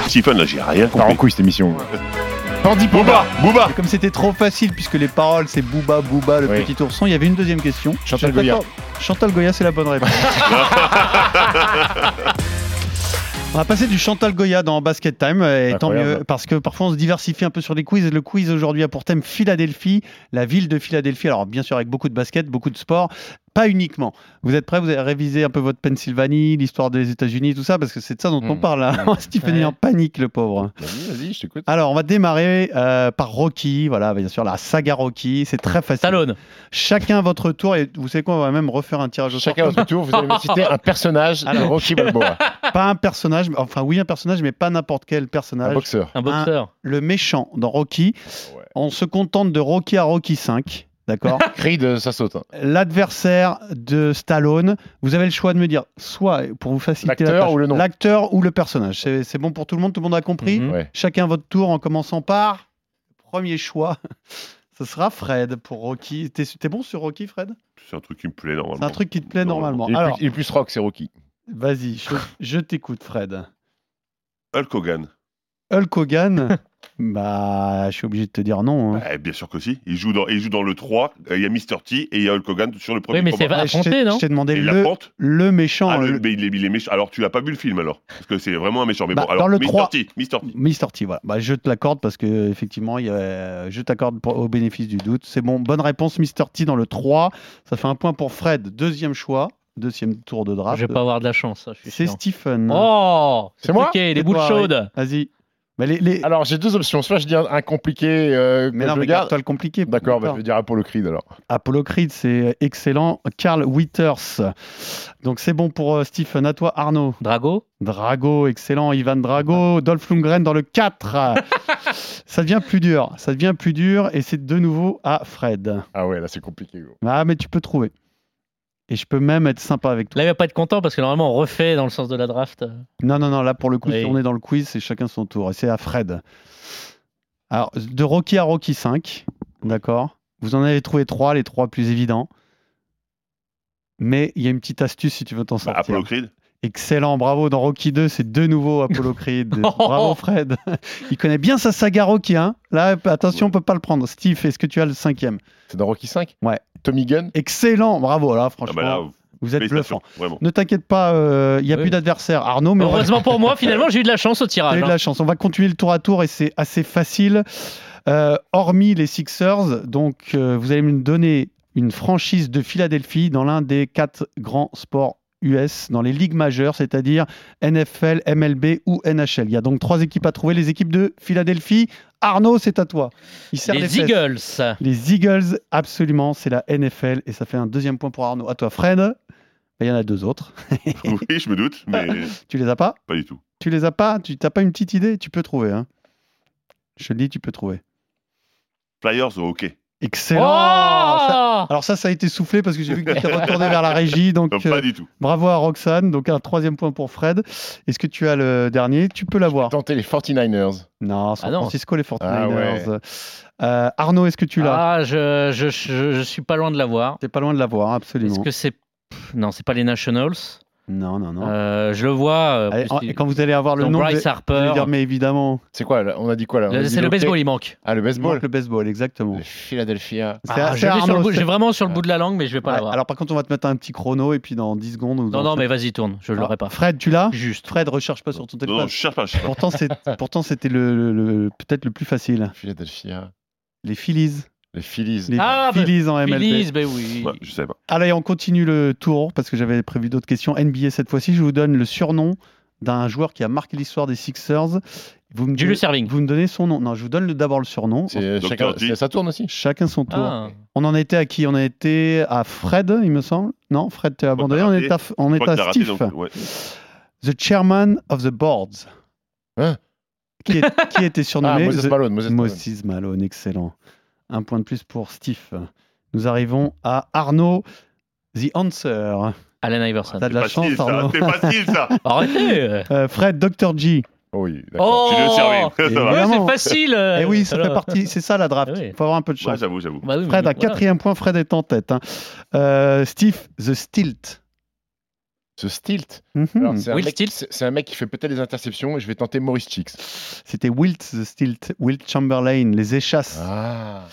Stephen, là, j'ai rien Part en compris. couille cette émission. (laughs) Tandis Booba, Booba. Et Comme c'était trop facile, puisque les paroles c'est Booba, Booba, le Oui. petit ourson, il y avait une deuxième question. Chantal Goya. Chantal Goya, c'est la bonne réponse. (laughs) On va passer du Chantal Goya dans Basket Time, et tant Incroyable. mieux, parce que parfois on se diversifie un peu sur les quiz. Et le quiz aujourd'hui a pour thème Philadelphie, la ville de Philadelphie. Alors bien sûr avec beaucoup de basket, beaucoup de sport, pas uniquement. Vous êtes prêts? Vous avez révisé un peu votre Pennsylvanie, l'histoire des États-Unis, tout ça, parce que c'est de ça dont on Hmm. parle là. (laughs) Stephen est en panique, le pauvre. Vas-y, vas-y, je t'écoute. Alors, on va démarrer euh, par Rocky. Voilà, bien sûr, la saga Rocky. C'est très facile. Stallone. Chacun votre tour. Et vous savez quoi On va même refaire un tirage au sort. Chacun à votre tour, vous allez me citer un personnage de Alors. Rocky Balboa. (laughs) Pas un personnage, enfin oui, un personnage, mais pas n'importe quel personnage. Un boxeur. Un boxeur. Le méchant dans Rocky. Ouais. On se contente de Rocky à Rocky 5. D'accord (laughs) Creed, ça saute. hein. L'adversaire de Stallone, vous avez le choix de me dire soit pour vous faciliter la tâche, ou le nom L'acteur ou le personnage. C'est c'est bon pour tout le monde Tout le monde a compris Mhm. Ouais. Chacun votre tour en commençant par premier choix. (laughs) Ce sera Fred pour Rocky. T'es t'es bon sur Rocky, Fred? C'est un truc qui me plaît normalement. C'est un truc qui te plaît normalement. Il est, Alors, plus, il est plus rock, c'est Rocky. vas-y, je, je t'écoute, Fred. Hulk Hogan. Hulk Hogan (laughs) Bah, je suis obligé de te dire non. hein. Eh, bien sûr que si. Il joue dans, il joue dans le 3. euh, Il y a Mr. T et il y a Hulk Hogan sur le premier Oui, mais c'est combat. va je t'ai- affronter, non Je t'ai demandé Et il le, l'affronte le méchant. Ah, le- le- mais il est, il est méchant. Alors, tu l'as pas vu le film alors Parce que c'est vraiment un méchant. Mais Bah, bon, alors, dans le Mr. 3. T. Mr. T. Mr. T, voilà. Bah, je te l'accorde parce que effectivement, il y a- je t'accorde pour- au bénéfice du doute. C'est bon, bonne réponse, Mr. T dans le 3. Ça fait un point pour Fred, deuxième choix, deuxième tour de draft. Je vais pas avoir de la chance, ça, je suis C'est sûr. Stephen. Oh C'est moi? Truqué, les C'est boules toi, chaudes. Vas-y. Les, les- Alors, j'ai deux options. Soit je dis un, compliqué. euh, Mais non, je mais garde. garde-toi le compliqué. D'accord, bah, je vais dire Apollo Creed alors. Apollo Creed, c'est excellent. Carl Witters. Donc c'est bon pour euh, Stephen. À toi, Arnaud. Drago Drago, excellent. Ivan Drago. Dolph Lundgren dans le 4. (laughs) ça devient plus dur. Ça devient plus dur. Et c'est de nouveau à Fred. Ah ouais, là c'est compliqué. gros. Ah, mais tu peux trouver. Et je peux même être sympa avec toi. Là, il va pas être content parce que normalement, on refait dans le sens de la draft. Non, non, non. Là, pour le coup, Oui. si on est dans le quiz, c'est chacun son tour. Et c'est à Fred. Alors, de Rocky à Rocky 5. D'accord Vous en avez trouvé trois, les trois plus évidents. Mais il y a une petite astuce si tu veux t'en Bah, sortir. Apollo Creed. Excellent, bravo. Dans Rocky 2, c'est de nouveau Apollo Creed. (laughs) bravo Fred. Il connaît bien sa saga Rocky. Hein Là, attention, on peut pas le prendre. Steve, est-ce que tu as le cinquième? C'est dans Rocky 5 Ouais. Tommy Gunn Excellent, bravo. Là, Ah, franchement, bah là, vous êtes bluffant. Vraiment. Ne t'inquiète pas, euh, il n'y a Oui. plus d'adversaire. Arnaud, mais va- Heureusement pour moi, finalement, j'ai eu de la chance au (laughs) tirage. eu de hein. la chance. On va continuer le tour à tour et c'est assez facile. Euh, hormis les Sixers, donc euh, vous allez me donner une franchise de Philadelphie dans l'un des quatre grands sports US, dans les ligues majeures, c'est-à-dire NFL, MLB ou NHL. Il y a donc trois équipes à trouver. Les équipes de Philadelphie. Arnaud, c'est à toi. Il Les. Eagles. Les Eagles, absolument, c'est la NFL et ça fait un deuxième point pour Arnaud. À toi, Fred. Ben, Il y en a deux autres. (laughs) oui, je me doute, (laughs) mais Tu les as pas? Pas du tout. Tu les as pas? Tu n'as pas une petite idée? Tu peux trouver. Hein. Je le dis, tu peux trouver. Flyers au hockey? Excellent Oh Ça- Alors ça, ça a été soufflé parce que j'ai vu que tu étais retourné vers la régie. Donc Non, euh, pas du tout. bravo à Roxane. Donc un troisième point pour Fred. Est-ce que tu as le dernier? Tu peux l'avoir. Tenter les 49ers. Non, San Ah non. Francisco, les 49ers. Ah ouais. Euh, Arnaud, est-ce que tu l'as? Ah, je, je, je, je suis pas loin de l'avoir. T'es pas loin de l'avoir, Est-ce absolument. que c'est. Non, c'est pas les Nationals? Non, non, non. Euh, je le vois. euh, Allez, en- et quand vous allez avoir le nom, Bryce vous allez Harper. dire, mais évidemment, C'est quoi là On a dit quoi là On a dit C'est le baseball, il manque. Ah, le il manque baseball le baseball, exactement. Le Philadelphia. C'est- Ah, c'est je l'ai sur le Arnaud, bout- c'est- J'ai vraiment sur le bout de la langue, mais je vais pas Ouais, l'avoir. alors par contre, on va te mettre un petit chrono et puis dans 10 secondes. Non, en non, fait- mais vas-y, tourne. Je Alors, l'aurai pas. Fred, tu l'as? Juste. Fred, recherche pas sur ton Non, téléphone. non, je cherche pas. je cherche pas. Pourtant, c'est- pourtant, c'était le, le- le- peut-être le plus facile. Philadelphia. Les Phillies. Les Phillies. Les Ah, bah, Phillies en MLB. Phillies, ben oui. Ouais, je sais pas. Allez, on continue le tour parce que j'avais prévu d'autres questions. NBA cette fois-ci, je vous donne le surnom d'un joueur qui a marqué l'histoire des Sixers Vous me, Julius Erving. vous me donnez son nom. Non, je vous donne le- d'abord le surnom. C'est Dr. chacun, c'est- ça tourne aussi. Chacun son tour. Ah. On en était à qui? On a été à Fred, il me semble. Non, Fred, tu as abandonné. On est à, on est à raté, Steve. donc, ouais. The chairman of the boards. Hein? Qui, est- qui était surnommé Ah, Moses The- Malone. Moses Malone. Moses Malone, excellent. Un point de plus pour Steve. Nous arrivons à Arnaud, The Answer. Allen Iverson. T'as de la Facile, chance, ça. Arnaud. C'est facile, ça. (laughs) Arrêtez Euh, Fred, Dr. G. Oui, d'accord. Oh Tu. (laughs) Ouais, c'est facile Eh oui, ça fait Alors. partie, c'est ça la draft. Ah Il oui. faut avoir un peu de Ouais, chance. j'avoue, j'avoue. Bah oui, Fred, à voilà. quatrième point, Fred est en tête. hein. Euh, Steve, The Stilt. Ce Stilt. Mhm. Alors, c'est un, Will mec- Stilt. c'est- c'est un mec qui fait peut-être des interceptions et je vais tenter Maurice Chicks. C'était Wilt, The Stilt. Wilt Chamberlain, les échasses. Ah.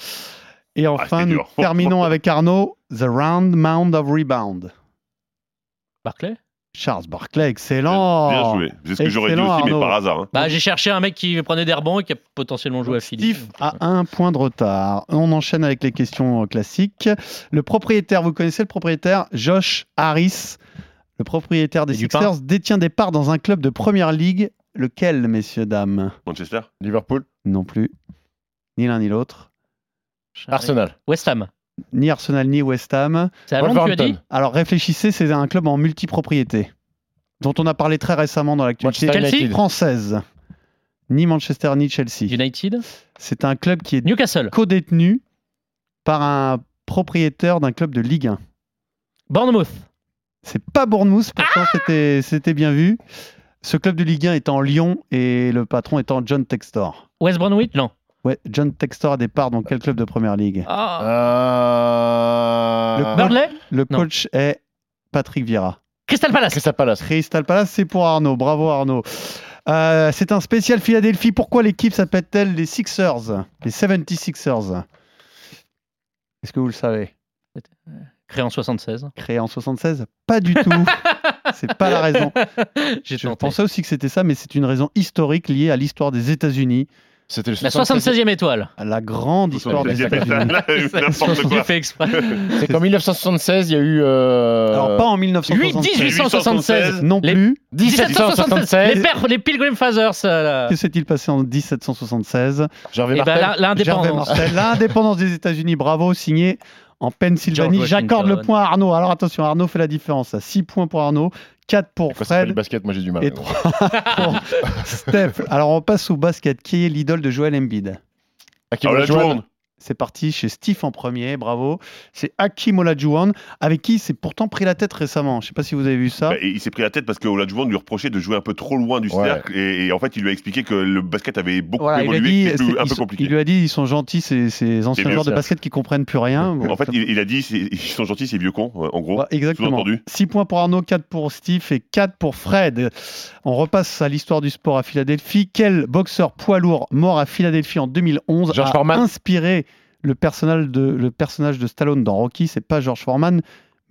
Et enfin, c'est nous terminons (laughs) avec Arnaud, The Round Mound of Rebound. Barclay? Charles Barclay, excellent. Bien joué. C'est ce que j'aurais dit mais par hasard. hein. Bah, j'ai cherché un mec qui prenait des rebonds et qui a potentiellement joué à Philly. Steve a un point de retard. On enchaîne avec les questions classiques. Le propriétaire, vous connaissez le propriétaire? Josh Harris, le propriétaire des Et Sixers, détient des parts dans un club de première ligue. Lequel, messieurs, dames? Manchester Liverpool. Non plus. Ni l'un ni l'autre. Arsenal. West Ham. Ni Arsenal ni West Ham. C'est à Londres, tu as dit. Alors réfléchissez, c'est un club en multipropriété, dont on a parlé très récemment dans l'actualité Manchester Chelsea United. française. Ni Manchester ni Chelsea. United. C'est un club qui est Newcastle. co-détenu par un propriétaire d'un club de Ligue 1. Bournemouth. C'est pas Bournemouth, pourtant c'était, c'était bien vu. Ce club de Ligue 1 est en Lyon et le patron étant John Textor. West Bromwich Non. Ouais, John Textor a des parts dans quel club de première ligue? Ah. Euh... Le coach- Burnley? Le Non. coach est Patrick Vieira. Crystal Palace. Crystal Palace. Crystal Palace, c'est pour Arnaud. Bravo Arnaud. Euh, c'est un spécial Philadelphie. Pourquoi l'équipe s'appelle-t-elle les Sixers? Les 76ers Est-ce que vous le savez? Créé en 76. Créé en 76 Pas du tout. (laughs) c'est pas la raison. J'ai Je tenté. pensais aussi que c'était ça, mais c'est une raison historique liée à l'histoire des États-Unis, C'était le La 76e. 76e étoile. la grande histoire des États-Unis. (laughs) C'est qu'en 1976, il y a eu. euh, Alors pas en 8, 1976. 1876. Non Les- plus. 1776. Les pères, les Pilgrim Fathers. euh, là. Que s'est-il passé en 1776 Gervais Eh ben, l'indépendance. L'indépendance des États-Unis, bravo, signé en Pennsylvanie. J'accorde le point à Arnaud. Alors attention, Arnaud fait la différence. 6 points pour Arnaud, 4 pour ça s'appelle le Fred basket, moi j'ai du mal. et 3 (laughs) pour Steph. Alors on passe au basket. Qui est l'idole de Joel Embiid? Ah, la Olajuwon. C'est parti chez Steve en premier, bravo. C'est Hakim Olajuwon, avec qui il s'est pourtant pris la tête récemment. Je sais pas si vous avez vu ça. Bah, et il s'est pris la tête parce que Olajuwon lui reprochait de jouer un peu trop loin du Ouais. cercle et, et en fait il lui a expliqué que le basket avait beaucoup Voilà, évolué, c'était un peu compliqué. il lui a dit ils sont gentils ces, ces anciens joueurs de basket qui comprennent plus rien. Bon, en fait, il, il a dit ils sont gentils, c'est vieux cons, euh, en gros. Exactement. Sous-entendu. 6 points pour Arnaud, 4 pour Steve et 4 pour Fred. On repasse à l'histoire du sport à Philadelphie. Quel boxeur poids lourd mort à Philadelphie en 2011 George a inspiré le personnage, de, le personnage de Stallone dans Rocky C'est pas George Foreman,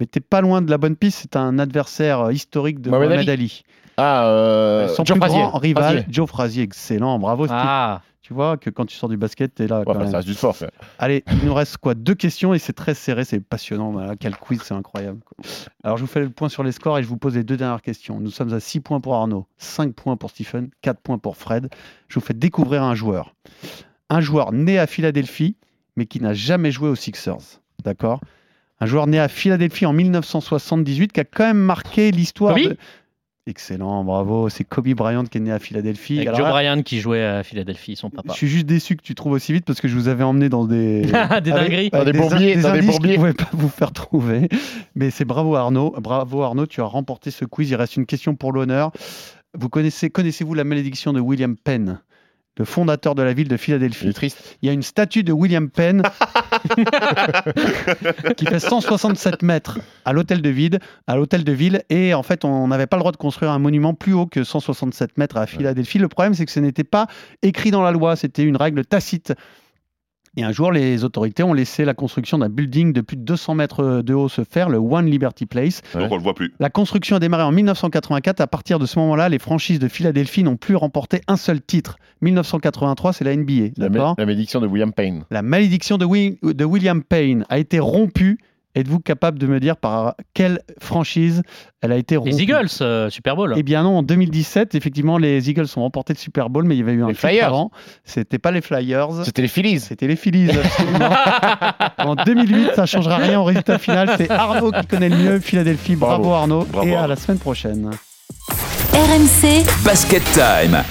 mais t'es pas loin de la bonne piste. C'est un adversaire euh, historique de Mohamed Mohamed, Ali. Ali. Ah, euh, Son Joe plus Frazier. grand rival, Frazier. Joe Frazier. Excellent, bravo Steve. Ah. Tu vois que quand tu sors du basket, t'es là. Ouais, quand enfin, même. ça reste du sport. fait. Allez, il nous reste quoi Deux questions et c'est très serré, c'est passionnant. Voilà, quel quiz, c'est incroyable. quoi. Alors, je vous fais le point sur les scores et je vous pose les deux dernières questions. Nous sommes à 6 points pour Arnaud, 5 points pour Stephen, 4 points pour Fred. Je vous fais découvrir un joueur. Un joueur né à Philadelphie, mais qui n'a jamais joué aux Sixers. D'accord? Un joueur né à Philadelphie en 1978 qui a quand même marqué l'histoire. Kobe? de- Excellent, bravo. C'est Kobe Bryant qui est né à Philadelphie. Avec Alors Joe Bryant qui jouait à Philadelphie, son papa. je suis juste déçu que tu trouves aussi vite parce que je vous avais emmené dans des. (laughs) Des avec- dingueries. Dans des in- bourbiers, dans des indices bourbiers. qui ne pouvaient pas vous faire trouver. Mais c'est bravo Arnaud. Bravo Arnaud, tu as remporté ce quiz. Il reste une question pour l'honneur. Vous connaissez, connaissez-vous la malédiction de William Penn, le fondateur de la ville de Philadelphie triste. Il y a une statue de William Penn (laughs) qui fait 167 mètres à l'hôtel de ville, à l'hôtel de ville, et en fait, on n'avait pas le droit de construire un monument plus haut que 167 mètres à Philadelphie. Le problème, c'est que ce n'était pas écrit dans la loi, c'était une règle tacite. Et un jour, les autorités ont laissé la construction d'un building de plus de 200 mètres de haut se faire, le One Liberty Place. Donc on le voit plus. La construction a démarré en 1984. À partir de ce moment-là, les franchises de Philadelphie n'ont plus remporté un seul titre. 1983, c'est la NBA. La, la malédiction de William Payne. la malédiction de, Wi- de William Payne a été rompue Êtes-vous capable de me dire par quelle franchise elle a été rompue Les Eagles, euh, Super Bowl. Eh bien non, en 2017, effectivement, les Eagles ont remporté le Super Bowl, mais il y avait eu un Les Flyers. avant. C'était pas les Flyers. C'était les Phillies. C'était les Phillies, absolument. (laughs) en 2008, ça changera rien au résultat final. C'est Arnaud qui connaît le mieux Philadelphie. Bravo, Bravo. Arnaud. Bravo, Et à la semaine prochaine. RMC Basket Time.